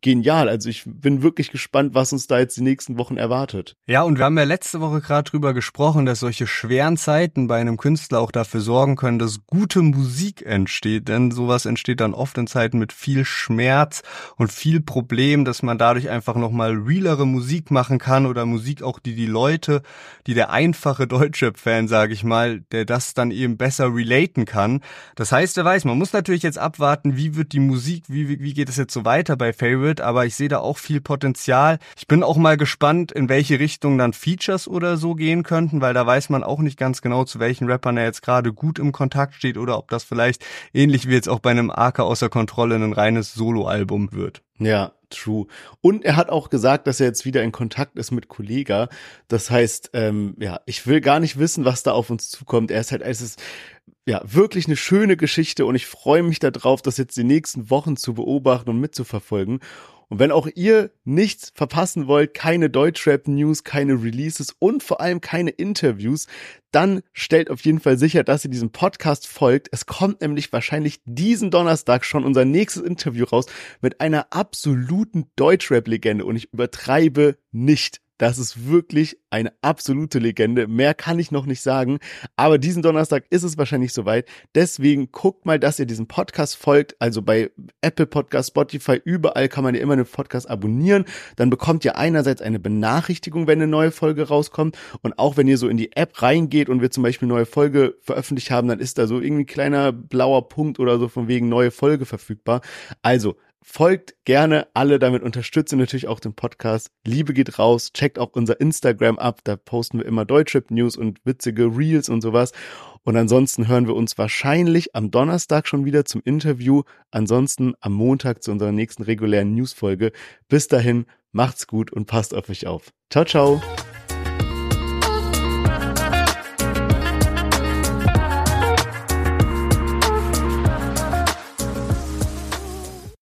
genial. Also ich bin wirklich gespannt, was uns da jetzt die nächsten Wochen erwartet. Ja, und wir haben ja letzte Woche gerade drüber gesprochen, dass solche schweren Zeiten bei einem Künstler auch dafür sorgen können, dass gute Musik entsteht. Denn sowas entsteht dann oft in Zeiten mit viel Schmerz und viel Problem, dass man dadurch einfach nochmal realere Musik machen kann oder Musik auch, die die Leute, die der einfache Deutschrap-Fan, sage ich mal, der das dann eben besser relaten kann. Das heißt, wer weiß, man muss natürlich jetzt abwarten, wie wird die Musik, wie, wie geht es jetzt so weiter bei Favorite, aber ich sehe da auch viel Potenzial. Ich bin auch mal gespannt, in welche Richtung dann Features oder so gehen könnten, weil da weiß man auch nicht ganz genau, zu welchen Rappern er jetzt gerade gut im Kontakt steht oder ob das vielleicht ähnlich wie jetzt auch bei einem Arca außer Kontrolle ein reines Soloalbum wird. Ja, true. Und er hat auch gesagt, dass er jetzt wieder in Kontakt ist mit Kollega. Das heißt, ähm, ja, ich will gar nicht wissen, was da auf uns zukommt. Er ist halt, es ist ja wirklich eine schöne Geschichte und ich freue mich darauf, das jetzt die nächsten Wochen zu beobachten und mitzuverfolgen. Und wenn auch ihr nichts verpassen wollt, keine Deutschrap-News, keine Releases und vor allem keine Interviews, dann stellt auf jeden Fall sicher, dass ihr diesem Podcast folgt. Es kommt nämlich wahrscheinlich diesen Donnerstag schon unser nächstes Interview raus mit einer absoluten Deutschrap-Legende und ich übertreibe nicht. Das ist wirklich eine absolute Legende. Mehr kann ich noch nicht sagen. Aber diesen Donnerstag ist es wahrscheinlich soweit. Deswegen guckt mal, dass ihr diesem Podcast folgt. Also bei Apple Podcast, Spotify, überall kann man ja immer einen Podcast abonnieren. Dann bekommt ihr einerseits eine Benachrichtigung, wenn eine neue Folge rauskommt. Und auch wenn ihr so in die App reingeht und wir zum Beispiel eine neue Folge veröffentlicht haben, dann ist da so irgendwie ein kleiner blauer Punkt oder so von wegen neue Folge verfügbar. Also Folgt gerne alle, damit unterstütze natürlich auch den Podcast. Liebe geht raus, checkt auch unser Instagram ab, da posten wir immer Deutschrap News und witzige Reels und sowas. Und ansonsten hören wir uns wahrscheinlich am Donnerstag schon wieder zum Interview, ansonsten am Montag zu unserer nächsten regulären Newsfolge. Bis dahin, macht's gut und passt auf euch auf. Ciao, ciao.